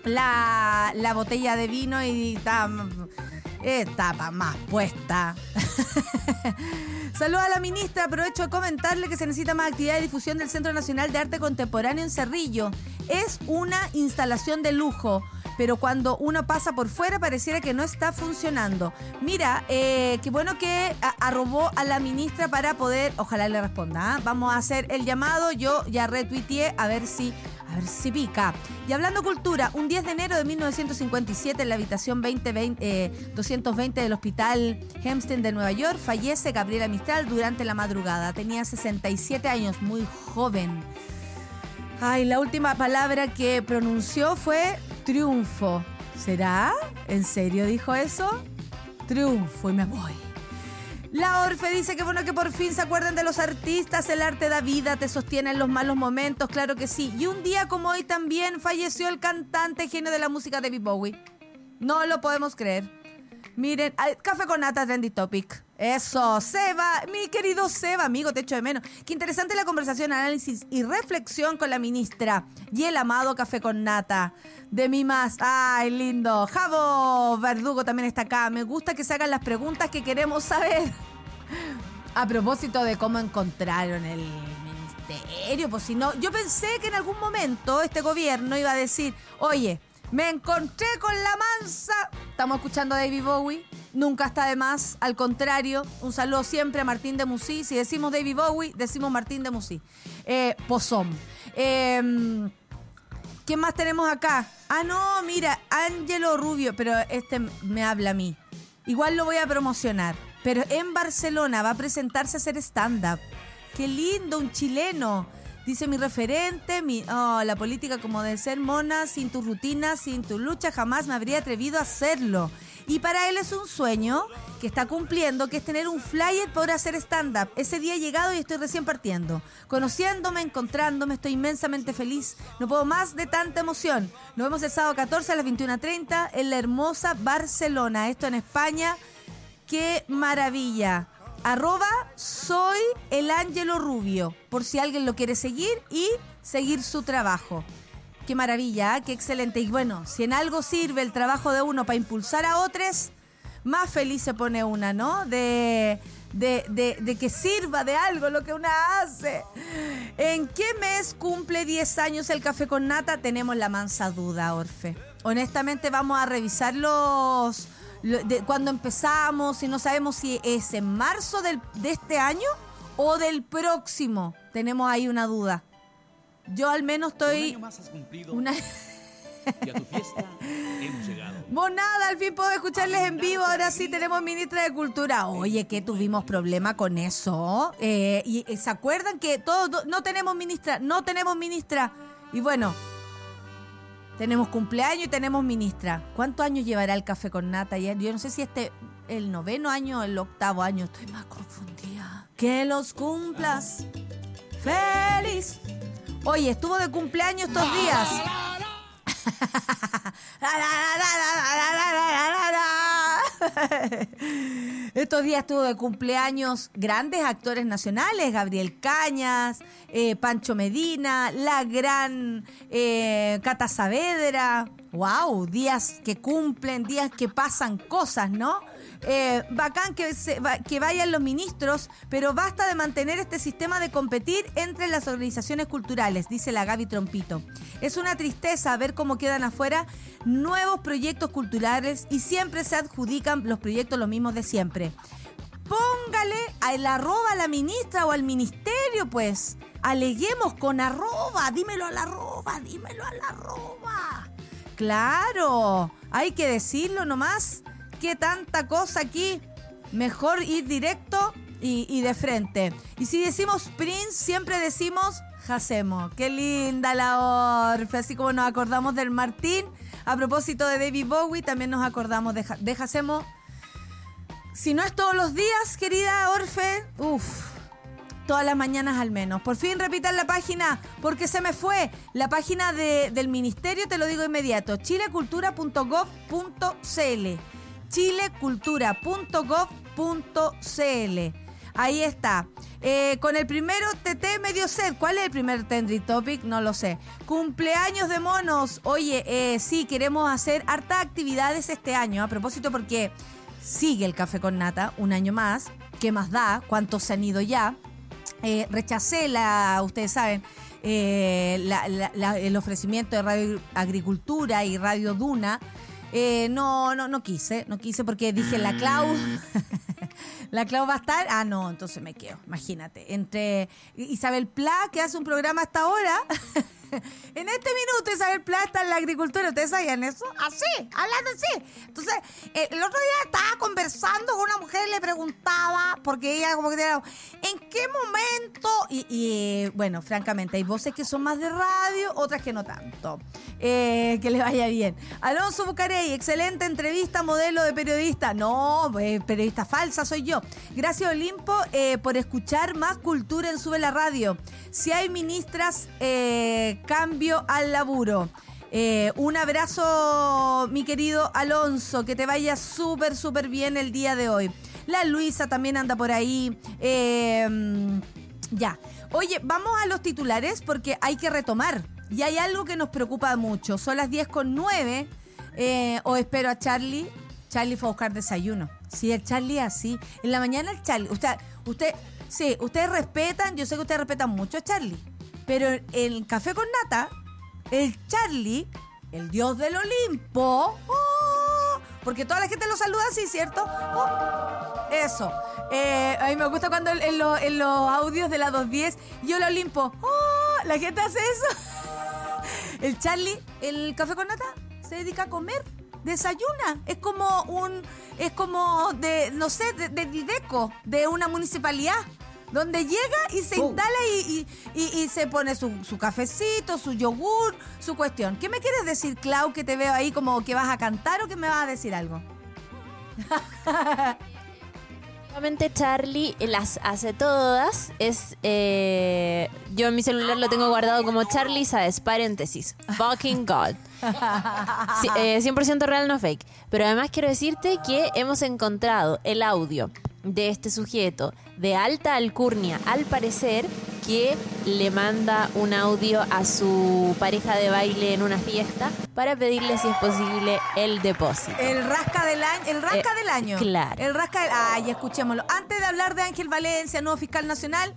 [SPEAKER 2] la, la botella de vino y está, estaba más puesta. Saludos a la ministra. Aprovecho de comentarle que se necesita más actividad de difusión del Centro Nacional de Arte Contemporáneo en Cerrillo. Es una instalación de lujo. pero cuando uno pasa por fuera pareciera que no está funcionando. Mira, eh, qué bueno que arrobó a la ministra para poder, ojalá le responda. ¿ah? Vamos a hacer el llamado, yo ya retuiteé a ver si... A ver si pica. Y hablando cultura, un 10 de enero de 1957 en la habitación 2020, eh, 220 del Hospital Hempstead de Nueva York fallece Gabriela Mistral durante la madrugada. Tenía 67 años, muy joven. Ay, la última palabra que pronunció fue triunfo. ¿Será? ¿En serio dijo eso? Triunfo y me voy. La Orfe dice que bueno que por fin se acuerden de los artistas, el arte da vida, te sostiene en los malos momentos, claro que sí. Y un día como hoy también falleció el cantante genio de la música David Bowie. No lo podemos creer. Miren, ay, café con nata, trendy topic. Eso, Seba, mi querido Seba, amigo, te echo de menos. Qué interesante la conversación, análisis y reflexión con la ministra y el amado café con nata. De mí más, ay, lindo. Javo Verdugo también está acá. Me gusta que se hagan las preguntas que queremos saber. A propósito de cómo encontraron el ministerio, pues si no, yo pensé que en algún momento este gobierno iba a decir, oye, me encontré con la mansa. Estamos escuchando a David Bowie. Nunca está de más. Al contrario, un saludo siempre a Martín de Musí. Si decimos David Bowie, decimos Martín de Musí. Eh, Pozón. Eh, ¿Quién más tenemos acá? Ah, no, mira, Ángelo Rubio, pero este me habla a mí. Igual lo voy a promocionar. Pero en Barcelona va a presentarse a hacer stand-up. Qué lindo, un chileno. Dice mi referente, mi, oh, la política como de ser mona, sin tu rutina, sin tu lucha, jamás me habría atrevido a hacerlo. Y para él es un sueño que está cumpliendo, que es tener un flyer para hacer stand-up. Ese día he llegado y estoy recién partiendo. Conociéndome, encontrándome, estoy inmensamente feliz. No puedo más de tanta emoción. Nos vemos el sábado 14 a las 21.30 en la hermosa Barcelona. Esto en España. ¡Qué maravilla! Arroba soy el Ángelo Rubio, por si alguien lo quiere seguir y seguir su trabajo. Qué maravilla, ¿eh? qué excelente. Y bueno, si en algo sirve el trabajo de uno para impulsar a otros, más feliz se pone una, ¿no? De, de, de- de que sirva de algo lo que una hace. ¿En qué mes cumple 10 años el café con nata? Tenemos la mansa duda, Orfe. Honestamente vamos a revisar los... de cuando empezamos y no sabemos si es en marzo del- de este año o del próximo. Tenemos ahí una duda. Yo al menos estoy... Una...
[SPEAKER 10] Y a tu fiesta hemos llegado.
[SPEAKER 2] Vos nada, al fin puedo escucharles en vivo. Ahora sí tenemos ministra de Cultura. Oye, que tuvimos problema con eso. Eh, y y se acuerdan que todos no tenemos ministra, no tenemos ministra. Y bueno, tenemos cumpleaños y tenemos ministra. ¿Cuántos años llevará el café con nata? Yo no sé si este el noveno año o el octavo año. Estoy más confundida. Que los cumplas feliz. Oye, estuvo de cumpleaños estos días. Estos días estuvo de cumpleaños grandes actores nacionales, Gabriel Cañas, eh, Pancho Medina, la gran eh, Cata Saavedra. ¡Wow! Días que cumplen, días que pasan cosas, ¿no? Eh, bacán que, se- que vayan los ministros, pero basta de mantener este sistema de competir entre las organizaciones culturales, dice la Gaby Trompito. Es una tristeza ver cómo quedan afuera nuevos proyectos culturales y siempre se adjudican los proyectos los mismos de siempre. Póngale al arroba a la ministra o al ministerio, pues. Aleguemos con arroba, dímelo al arroba, dímelo al arroba. Claro, hay que decirlo nomás. ¿Qué tanta cosa aquí? Mejor ir directo y, de frente. Y si decimos Prince, siempre decimos Jacemo. Qué linda la Orfe. Así como nos acordamos del Martín. A propósito de David Bowie, también nos acordamos de, de Jacemo. Si no es todos los días, querida Orfe, uff, todas las mañanas al menos. Por fin repitan la página, porque se me fue. La página de- del ministerio, te lo digo inmediato, chilecultura.gov.cl. chilecultura.gov.cl. Ahí está. Eh, con el primero TT medio set. ¿Cuál es el primer Tendry Topic? No lo sé. Cumpleaños de monos. Oye, eh, sí, queremos hacer hartas actividades este año. A propósito, porque sigue el café con nata un año más. ¿Qué más da? ¿Cuántos se han ido ya? Eh, rechacé la, ustedes saben, eh, el ofrecimiento de Radio Agricultura y Radio Duna, eh, no, no, no quise, no quise porque dije la Clau, la Clau va a estar, ah no, entonces me quedo, imagínate, entre Isabel Pla que hace un programa hasta ahora, en este minuto Isabel Pla está en la agricultura, ¿ustedes sabían eso? Así, hablando así. Entonces, eh, el otro día estaba conversando con una mujer, le preguntaba, porque ella como que tenía, ¿en qué momento? Y, y, eh, bueno, francamente, hay voces que son más de radio, otras que no tanto. Eh, que le vaya bien. Alonso Bucarey, excelente entrevista, modelo de periodista. No, periodista falsa soy yo. Gracias Olimpo por escuchar más cultura en Sube la Radio. Si hay ministras, cambio al laburo. Eh, un abrazo, mi querido Alonso, que te vaya súper, súper bien el día de hoy. La Luisa también anda por ahí. Eh, ya. Oye, vamos a los titulares porque hay que retomar. Y hay algo que nos preocupa mucho. Son las 10 con 9. eh, o espero a Charlie. Charlie fue a buscar desayuno. Sí, el Charlie así. En la mañana el Charlie. Usted, usted, sí, ustedes respetan, yo sé que ustedes respetan mucho a Charlie. Pero en el café con nata, el Charlie, el dios del Olimpo. ¡oh! porque toda la gente lo saluda así, ¿cierto? ¡Oh! eso. Eh, a mí me gusta cuando en, lo- en los audios de la 210 yo lo Olimpo. ¡oh! la gente hace eso. El Charlie, el café con nata, se dedica a comer. Desayuna. Es como un. Es como de. No sé, de, de Dideco, de una municipalidad. Donde llega y se instala y, y- y- y se pone su, su cafecito, su yogur, su cuestión. ¿Qué me quieres decir, Clau, que te veo ahí como que vas a cantar o que me vas a decir algo?
[SPEAKER 11] Nuevamente Charlie las hace todas. Es eh, yo en mi celular lo tengo guardado como Charlie sabes paréntesis. Fucking God. Sí, eh, 100% real no fake. Pero además quiero decirte que hemos encontrado el audio de este sujeto de alta alcurnia, al parecer, que le manda un audio a su pareja de baile en una fiesta para pedirle si es posible el depósito.
[SPEAKER 2] El rasca del año. El rasca
[SPEAKER 11] Eh,
[SPEAKER 2] del año.
[SPEAKER 11] claro.
[SPEAKER 2] El rasca del. Ay, escuchémoslo. Antes de hablar de Ángel Valencia, nuevo fiscal nacional,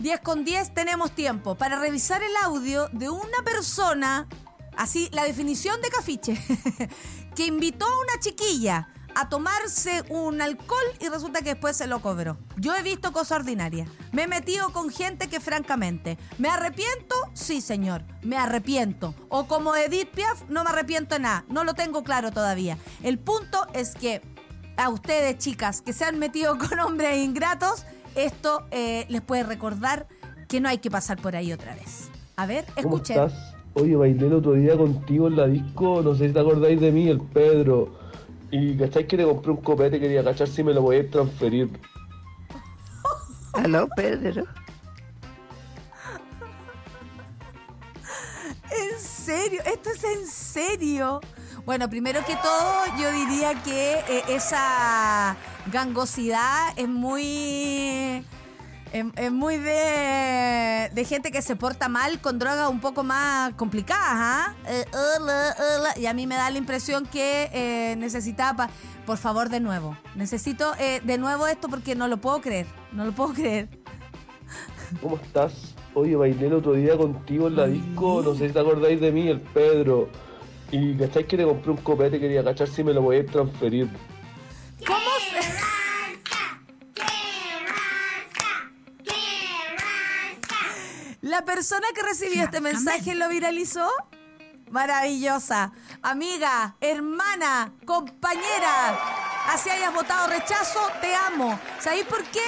[SPEAKER 2] 10 con 10 tenemos tiempo para revisar el audio de una persona, así, la definición de cafiche, que invitó a una chiquilla a tomarse un alcohol y resulta que después se lo cobró. Yo he visto cosas ordinarias. Me he metido con gente que francamente, ¿me arrepiento? Sí, señor, me arrepiento. O como Edith Piaf, no me arrepiento de nada. No lo tengo claro todavía. El punto es que a ustedes, chicas, que se han metido con hombres ingratos, esto eh, les puede recordar que no hay que pasar por ahí otra vez. A ver,
[SPEAKER 4] ¿Cómo
[SPEAKER 2] escuchen.
[SPEAKER 4] estás? Oye, bailé el otro día contigo en la disco, no sé si te acordáis de mí, el Pedro. Y cacháis que te compré un copete, quería cachar si me lo voy a transferir.
[SPEAKER 12] Aló, Pedro.
[SPEAKER 2] ¿En serio? ¿Esto es en serio? Bueno, primero que todo, yo diría que eh, esa gangosidad es muy. Es, es muy de, de gente que se porta mal con drogas un poco más complicadas, ¿ah? Eh, hola. Y a mí me da la impresión que eh, necesitaba. Por favor, de nuevo. Necesito eh, de nuevo esto porque no lo puedo creer. No lo puedo creer.
[SPEAKER 4] ¿Cómo estás? Oye, bailé el otro día contigo en la disco, no sé si te acordáis de mí, el Pedro. Y cacháis que te compré un copete, quería cachar si me lo voy a transferir.
[SPEAKER 2] ¿Cómo se.? La persona que recibió este mensaje lo viralizó. Maravillosa. Amiga, hermana, compañera. Así hayas votado rechazo, te amo. ¿Sabéis por qué?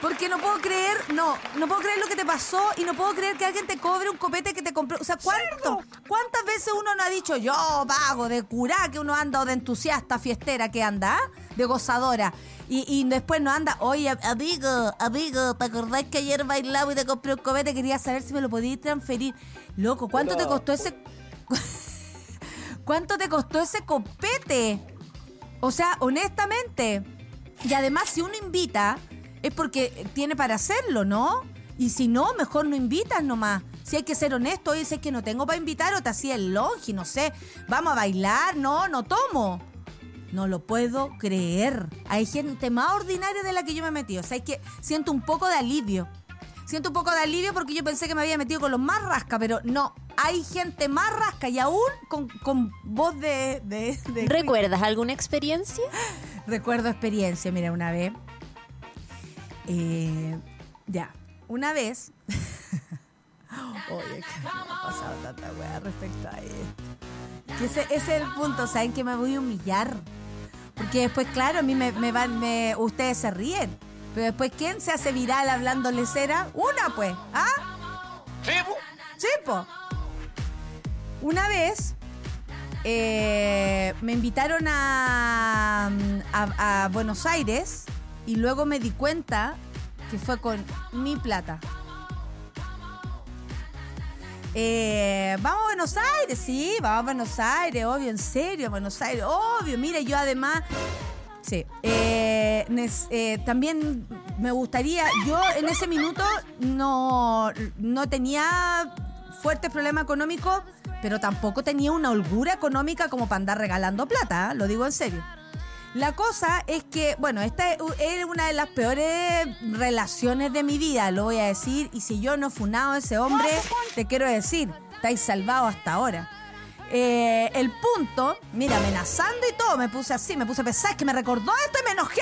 [SPEAKER 2] Porque no puedo creer, no, no puedo creer lo que te pasó y no puedo creer que alguien te cobre un copete que te compró. O sea, ¿cuánto? ¿Cuántas veces uno no ha dicho yo pago de curá que uno anda o de entusiasta fiestera que anda, de gozadora? Y, y después no anda, oye, amigo, amigo, ¿te acordás que ayer bailaba y te compré un copete? Quería saber si me lo podías transferir. Loco, ¿cuánto te costó ese ¿Cuánto te costó ese copete? O sea, honestamente. Y además, si uno invita, es porque tiene para hacerlo, ¿no? Y si no, mejor no invitas nomás. Si hay que ser honesto, oye, si es que no tengo para invitar o te hacía el longi, no sé. Vamos a bailar, no, no tomo. No lo puedo creer. Hay gente más ordinaria de la que yo me he metido. O sea, es que siento un poco de alivio. siento un poco de alivio porque yo pensé que me había metido con los más rasca, pero no. Hay gente más rasca y aún con, con voz de, de, de-
[SPEAKER 11] ¿Recuerdas alguna experiencia?
[SPEAKER 2] Recuerdo experiencia, mira, una vez. eh, ya, una vez. Oye, que me ha pasado tanta wea respecto a esto. Que ese, ese es el punto, ¿saben que me voy a humillar? Porque después, claro, a mí me, me van, me, ustedes se ríen. Pero después, ¿quién se hace viral hablándole cera? Una, pues, ¿ah? Sí, po. Una vez eh, me invitaron a, a- a Buenos Aires y luego me di cuenta que fue con mi plata. Eh, vamos a Buenos Aires, sí, vamos a Buenos Aires, obvio, en serio, Buenos Aires, obvio. Mira, yo además, sí, eh, eh, también me gustaría, yo en ese minuto no, no tenía fuertes problemas económicos, pero tampoco tenía una holgura económica como para andar regalando plata, ¿eh? lo digo en serio. La cosa es que, bueno, esta es es una de las peores relaciones de mi vida, lo voy a decir. Y si yo no he funado a ese hombre, te quiero decir, estáis salvados hasta ahora. Eh, el punto, mira, amenazando y todo, me puse así, me puse a pensar, que me recordó esto y me enojé.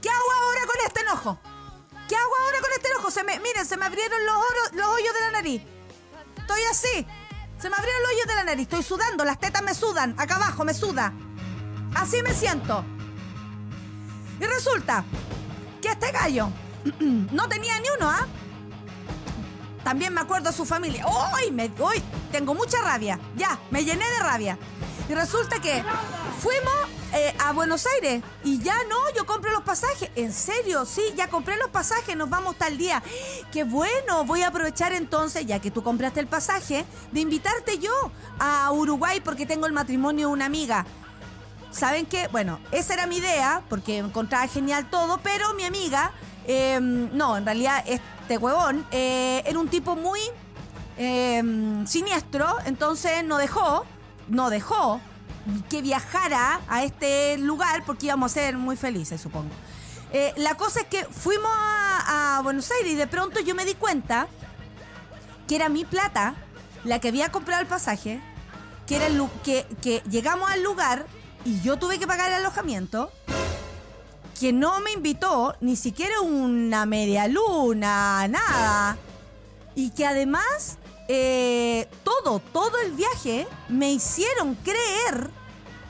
[SPEAKER 2] ¿Qué hago ahora con este enojo? ¿Qué hago ahora con este enojo? Se me, miren, se me abrieron los, oros- los hoyos de la nariz. Estoy así. Se me abrieron los hoyos de la nariz. Estoy sudando, las tetas me sudan. Acá abajo me suda. Así me siento. Y resulta que este gallo no tenía ni uno, ¿ah? También me acuerdo de su familia. ¡Uy! Me, uy, tengo mucha rabia. Ya, me llené de rabia. Y resulta que fuimos eh, a Buenos Aires y ya no, yo compré los pasajes. En serio, sí, ya compré los pasajes, nos vamos tal día. Qué bueno, voy a aprovechar entonces, ya que tú compraste el pasaje, de invitarte yo a Uruguay porque tengo el matrimonio de una amiga. ¿Saben qué? Bueno, esa era mi idea, porque encontraba genial todo, pero mi amiga, eh, no, en realidad este huevón eh, era un tipo muy eh, siniestro, entonces no dejó, no dejó que viajara a este lugar porque íbamos a ser muy felices, supongo. Eh, la cosa es que fuimos a, a Buenos Aires y de pronto yo me di cuenta que era mi plata la que había comprado el pasaje, que era el que llegamos al lugar y yo tuve que pagar el alojamiento, que no me invitó ni siquiera una media luna, nada. Y que además eh, todo, todo el viaje me hicieron creer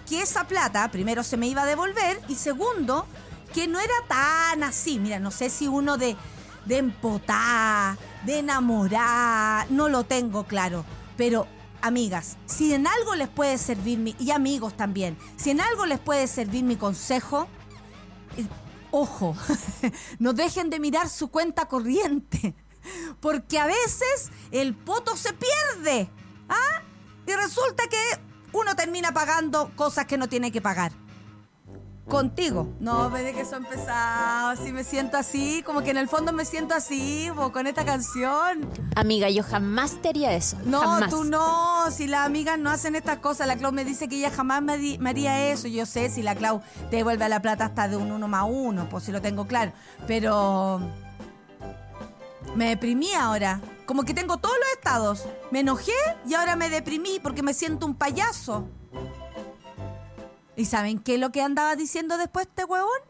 [SPEAKER 2] que esa plata, primero, se me iba a devolver y segundo, que no era tan así. Mira, no sé si uno de, de empotar, de enamorar, no lo tengo claro. Pero, amigas, si en algo les puede servir mi, y amigos también, si en algo les puede servir mi consejo, eh, ojo, no dejen de mirar su cuenta corriente. Porque a veces el poto se pierde. ¿Ah? Y resulta que uno termina pagando cosas que no tiene que pagar. Contigo. No, ve de que son pesados. Si me siento así, como que en el fondo me siento así, bo, con esta canción.
[SPEAKER 11] Amiga, yo jamás te haría eso.
[SPEAKER 2] No,
[SPEAKER 11] jamás.
[SPEAKER 2] tú no. Si las amigas no hacen estas cosas, la Clau me dice que ella jamás me, di- me haría eso. Yo sé si la Clau te devuelve a la plata hasta de un uno más uno, pues si lo tengo claro. Pero me deprimí ahora. Como que tengo todos los estados. Me enojé y ahora me deprimí porque me siento un payaso. ¿Y saben qué es lo que andaba diciendo después este huevón?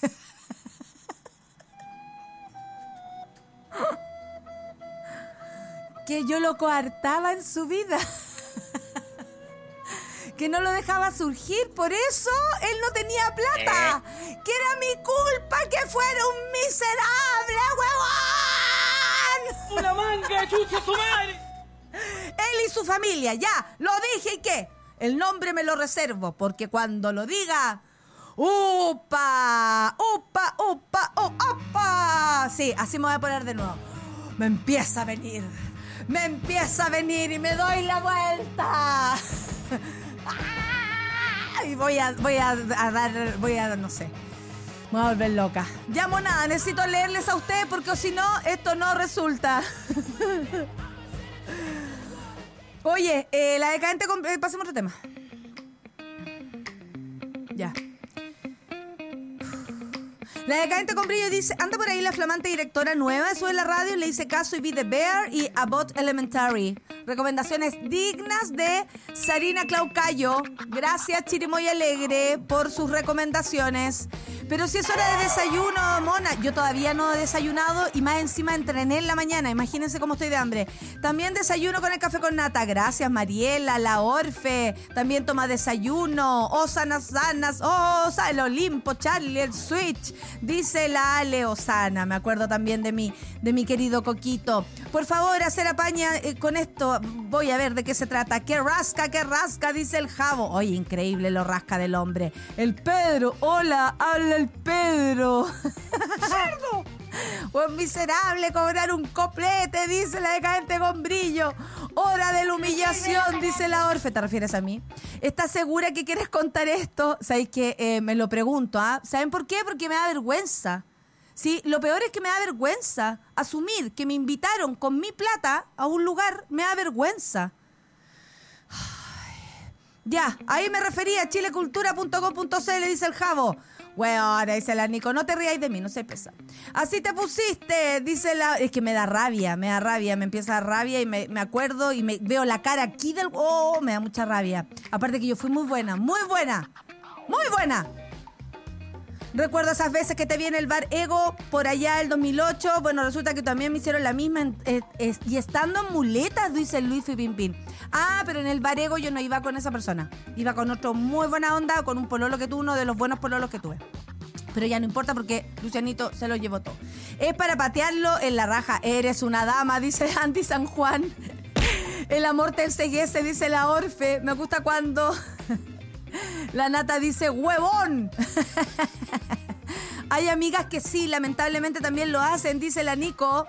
[SPEAKER 2] que yo lo coartaba en su vida. que no lo dejaba surgir, por eso él no tenía plata. Que era mi culpa que fuera un miserable, huevón.
[SPEAKER 12] ¡Una manga, chucha su madre!
[SPEAKER 2] Él y su familia, ya, lo dije y qué. El nombre me lo reservo, porque cuando lo diga. ¡Upa! ¡Upa! ¡Upa! ¡Oh. Sí, así me voy a poner de nuevo. Me empieza a venir. Me empieza a venir y me doy la vuelta. Y voy a, voy a, a dar, voy a, no sé. Me voy a volver loca. Llamo nada, necesito leerles a ustedes porque si no, esto no resulta. Oye, eh, la decadente. eh, pasemos otro tema. Ya. La decadente con brillo dice, anda por ahí la flamante directora nueva, sube la radio y le hice caso y The Bear y About Elementary. Recomendaciones dignas de Sarina Claucayo. Gracias Chirimoy Alegre por sus recomendaciones. Pero si es hora de desayuno, mona, yo todavía no he desayunado y más encima entrené en la mañana. Imagínense cómo estoy de hambre. También desayuno con el café con nata. Gracias Mariela, la Orfe. También toma desayuno. Osana Sanas, Osa, el Olimpo, Charlie, el Switch. Dice la Ale Osana. Me acuerdo también de mi, de mi querido Coquito. Por favor, hacer apaña eh, con esto. Voy a ver de qué se trata. ¡Qué rasca, qué rasca! Dice el Javo. Oye, increíble lo rasca del hombre. El Pedro. Hola, habla el Pedro. ¡Cerdo! Buen miserable, cobrar un coplete, dice la decadente con brillo. Hora de la humillación, dice la Orfe. ¿Te refieres a mí? ¿Estás segura que quieres contar esto? ¿Sabéis que eh, me lo pregunto? ¿ah? ¿Saben por qué? Porque me da vergüenza. Sí, lo peor es que me da vergüenza asumir que me invitaron con mi plata a un lugar, me da vergüenza. Ya, ahí me refería, chilecultura.com.cl, dice el Javo. Bueno, dice la Nico, no te ríais de mí, no sé pesa. Así te pusiste, dice la... Es que me da rabia, me da rabia, me empieza a rabia y me, me acuerdo y me veo la cara aquí del... Oh, me da mucha rabia. Aparte que yo fui muy buena, muy buena, muy buena. Recuerdo esas veces que te vi en el bar Ego por allá el 2008. Bueno, resulta que también me hicieron la misma. eh, y estando en muletas, dice Luis Pimpín. Ah, pero en el bar Ego yo no iba con esa persona. Iba con otro muy buena onda, con un pololo que tuve, uno de los buenos pololos que tuve. Pero ya no importa porque Lucianito se lo llevó todo. Es para patearlo en la raja. Eres una dama, dice Andy San Juan. El amor te enseguece, dice la Orfe. Me gusta cuando la nata dice huevón. Hay amigas que sí, lamentablemente también lo hacen, dice la Nico.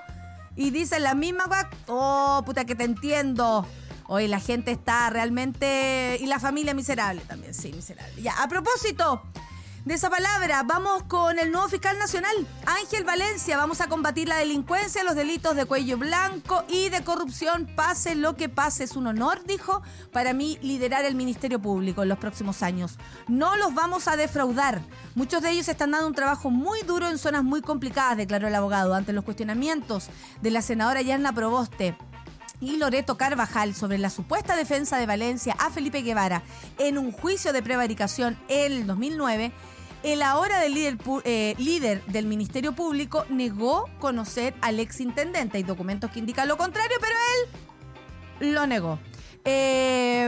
[SPEAKER 2] Y dice la misma, oh, puta que te entiendo. Hoy la gente está realmente... Y la familia miserable también, sí, miserable. Ya, a propósito de esa palabra, vamos con el nuevo fiscal nacional, Ángel Valencia. Vamos a combatir la delincuencia, los delitos de cuello blanco y de corrupción. Pase lo que pase, es un honor, dijo, para mí liderar el Ministerio Público en los próximos años. No los vamos a defraudar. Muchos de ellos están dando un trabajo muy duro en zonas muy complicadas, declaró el abogado, ante los cuestionamientos de la senadora Yarna Proboste y Loreto Carvajal sobre la supuesta defensa de Valencia a Felipe Guevara en un juicio de prevaricación en el 2009, el ahora líder, eh, líder del Ministerio Público negó conocer al exintendente. Hay documentos que indican lo contrario, pero él lo negó. Eh,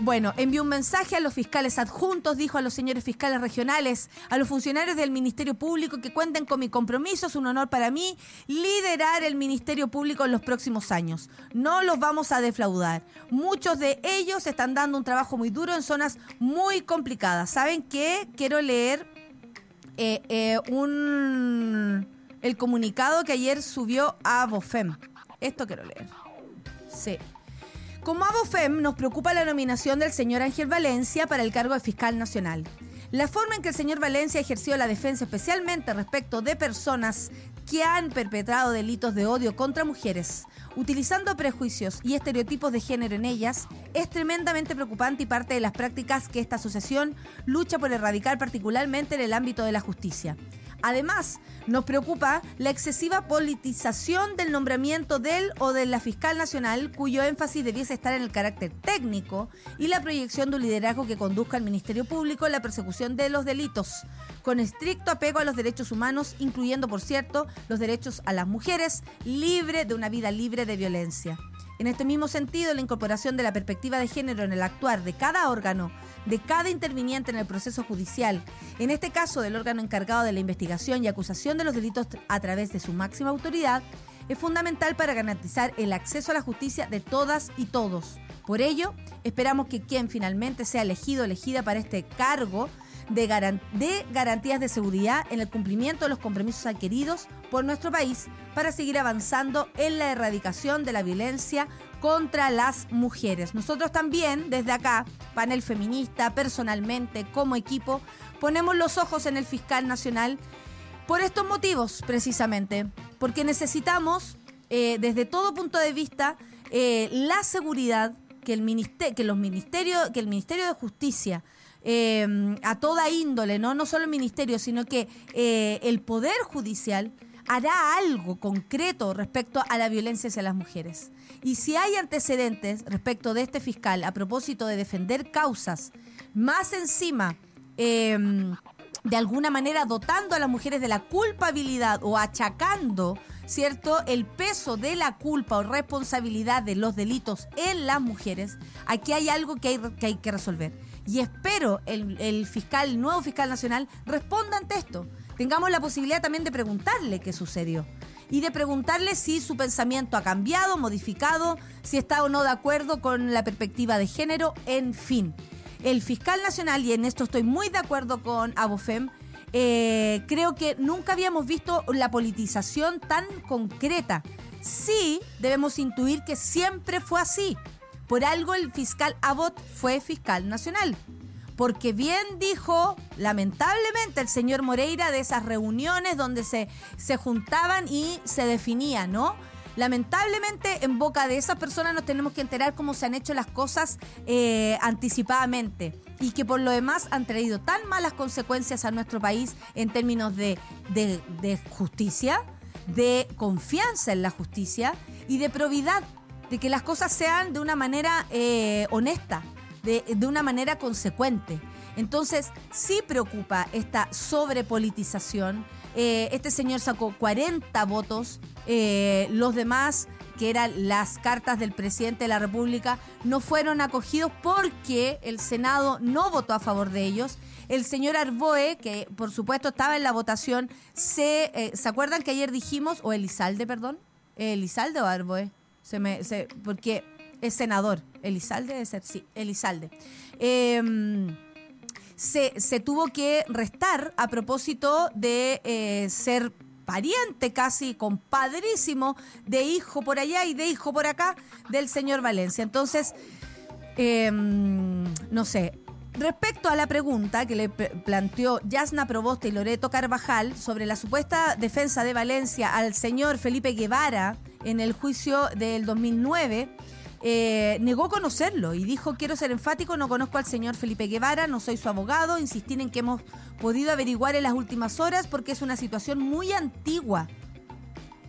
[SPEAKER 2] bueno, envió un mensaje a los fiscales adjuntos, dijo a los señores fiscales regionales, a los funcionarios del Ministerio Público que cuenten con mi compromiso, es un honor para mí liderar el Ministerio Público en los próximos años. No los vamos a defraudar. Muchos de ellos están dando un trabajo muy duro en zonas muy complicadas. ¿Saben qué? Quiero leer eh, eh, un el comunicado que ayer subió a Bofem. Esto quiero leer. Sí. Como ABOFEM nos preocupa la nominación del señor Ángel Valencia para el cargo de fiscal nacional. La forma en que el señor Valencia ejerció la defensa especialmente respecto de personas que han perpetrado delitos de odio contra mujeres, utilizando prejuicios y estereotipos de género en ellas, es tremendamente preocupante y parte de las prácticas que esta asociación lucha por erradicar particularmente en el ámbito de la justicia. Además, nos preocupa la excesiva politización del nombramiento del o de la fiscal nacional, cuyo énfasis debiese estar en el carácter técnico y la proyección de un liderazgo que conduzca al Ministerio Público en la persecución de los delitos, con estricto apego a los derechos humanos, incluyendo, por cierto, los derechos a las mujeres, libre de una vida libre de violencia. En este mismo sentido, la incorporación de la perspectiva de género en el actuar de cada órgano, de cada interviniente en el proceso judicial, en este caso del órgano encargado de la investigación y acusación de los delitos a través de su máxima autoridad, es fundamental para garantizar el acceso a la justicia de todas y todos. Por ello, esperamos que quien finalmente sea elegido o elegida para este cargo de, garan- de garantías de seguridad en el cumplimiento de los compromisos adquiridos por nuestro país para seguir avanzando en la erradicación de la violencia contra las mujeres. Nosotros también, desde acá, panel feminista, personalmente, como equipo, ponemos los ojos en el fiscal nacional por estos motivos, precisamente, porque necesitamos, eh, desde todo punto de vista, eh, la seguridad que el ministerio, que los ministerios, que el Ministerio de Justicia eh, a toda índole, no, no solo el ministerio, sino que el poder judicial hará algo concreto respecto a la violencia hacia las mujeres. Y si hay antecedentes respecto de este fiscal a propósito de defender causas, más encima, eh, de alguna manera dotando a las mujeres de la culpabilidad o achacando, ¿cierto?, el peso de la culpa o responsabilidad de los delitos en las mujeres, aquí hay algo que hay que, resolver. Y espero el fiscal, el nuevo fiscal nacional, responda ante esto. Tengamos la posibilidad también de preguntarle qué sucedió y de preguntarle si su pensamiento ha cambiado, modificado, si está o no de acuerdo con la perspectiva de género, en fin. El fiscal nacional, y en esto estoy muy de acuerdo con Abofem, eh, creo que nunca habíamos visto la politización tan concreta. Sí, debemos intuir que siempre fue así. Por algo el fiscal Abbott fue fiscal nacional. Porque bien dijo, lamentablemente, el señor Moreira de esas reuniones donde se, se juntaban y se definía, ¿no? Lamentablemente, en boca de esas personas nos tenemos que enterar cómo se han hecho las cosas eh, anticipadamente y que por lo demás han traído tan malas consecuencias a nuestro país en términos de, de- de justicia, de confianza en la justicia y de probidad, de que las cosas sean de una manera eh, honesta, de, de una manera consecuente. Entonces, sí preocupa esta sobrepolitización. Eh, este señor sacó 40 votos, eh, los demás, que eran las cartas del presidente de la República, no fueron acogidos porque el Senado no votó a favor de ellos. El señor Arboe, que por supuesto estaba en la votación, se, eh, ¿se acuerdan que ayer dijimos, o Elizalde, perdón? ¿Elizalde o Arboe? Se me, se- porque es senador. Elizalde debe ser, sí, Elizalde. Em, se, se tuvo que restar a propósito de eh, ser pariente casi, compadrísimo, de hijo por allá y de hijo por acá del señor Valencia. Entonces, em, no sé. Respecto a la pregunta que le planteó Yasna Proboste y Loreto Carvajal sobre la supuesta defensa de Valencia al señor Felipe Guevara en el juicio del 2009, eh, negó conocerlo y dijo, quiero ser enfático, no conozco al señor Felipe Guevara, no soy su abogado, insistir en que hemos podido averiguar en las últimas horas porque es una situación muy antigua.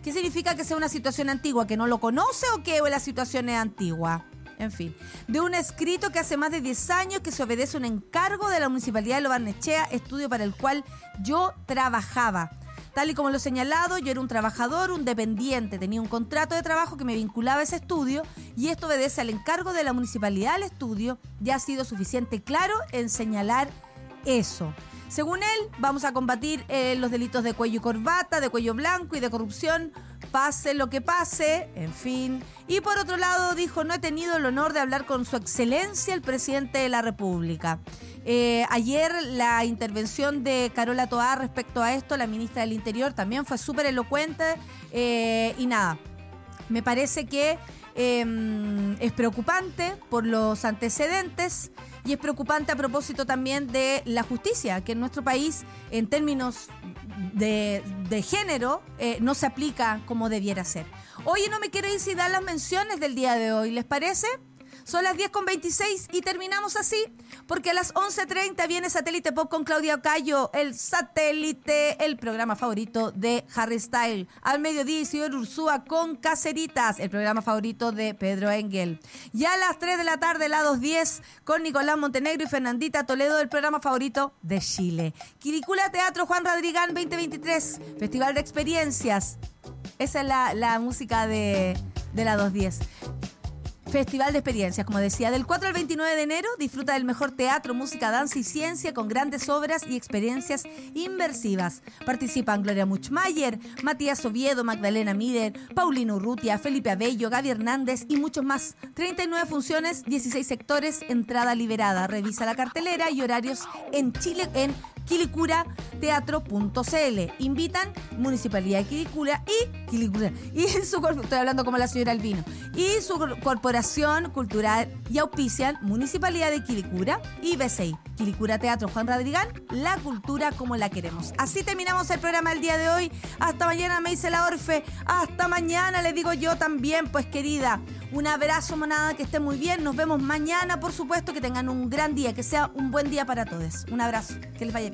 [SPEAKER 2] ¿Qué significa que sea una situación antigua? ¿Que no lo conoce o que la situación es antigua? En fin, de un escrito que hace más de 10 años que se obedece un encargo de la Municipalidad de Lobarnechea, estudio para el cual yo trabajaba. Tal y como lo he señalado, yo era un trabajador, un dependiente, tenía un contrato de trabajo que me vinculaba a ese estudio y esto obedece al encargo de la municipalidad al estudio. Ya ha sido suficiente claro en señalar eso. Según él, vamos a combatir eh, los delitos de cuello y corbata, de cuello blanco y de corrupción, pase lo que pase, en fin. Y por otro lado, dijo, no he tenido el honor de hablar con su excelencia, el presidente de la República. Eh, ayer la intervención de Carola Toá respecto a esto, la ministra del Interior, también fue súper elocuente eh, y nada, me parece que eh, es preocupante por los antecedentes y es preocupante a propósito también de la justicia, que en nuestro país, en términos de, de género, eh, no se aplica como debiera ser. Oye, no me quiero ir sin dar las menciones del día de hoy, ¿les parece? Son las 10 con 26 y terminamos así, porque a las 11.30 viene Satélite Pop con Claudia Ocayo, el satélite, el programa favorito de Harry Style. Al mediodía Isidoro Ursúa con Caceritas, el programa favorito de Pedro Engel. Ya a las 3 de la tarde, la 2.10, con Nicolás Montenegro y Fernandita Toledo, el programa favorito de Chile. Quiricula Teatro Juan Radrigán 2023, Festival de Experiencias. Esa es la, la música de, de la 210. Festival de Experiencias, como decía, del 4 al 29 de enero disfruta del mejor teatro, música, danza y ciencia con grandes obras y experiencias inmersivas. Participan Gloria Muchmayer, Matías Oviedo, Magdalena Mider, Paulino Urrutia, Felipe Abello, Gaby Hernández y muchos más. 39 funciones, 16 sectores, entrada liberada. Revisa la cartelera y horarios en Chile en quilicurateatro.cl. Invitan Municipalidad de Quilicura y Quilicura. Y su estoy hablando como la señora Albino. Y su cor- corporación cultural y auspician Municipalidad de Quilicura y BCI. Quilicura Teatro Juan Radrigán, la cultura como la queremos. Así terminamos el programa el día de hoy. Hasta mañana me dice la Orfe. Hasta mañana le digo yo también, pues querida. Un abrazo, monada, que esté muy bien. Nos vemos mañana, por supuesto, que tengan un gran día, que sea un buen día para todos. Un abrazo, que les vaya bien.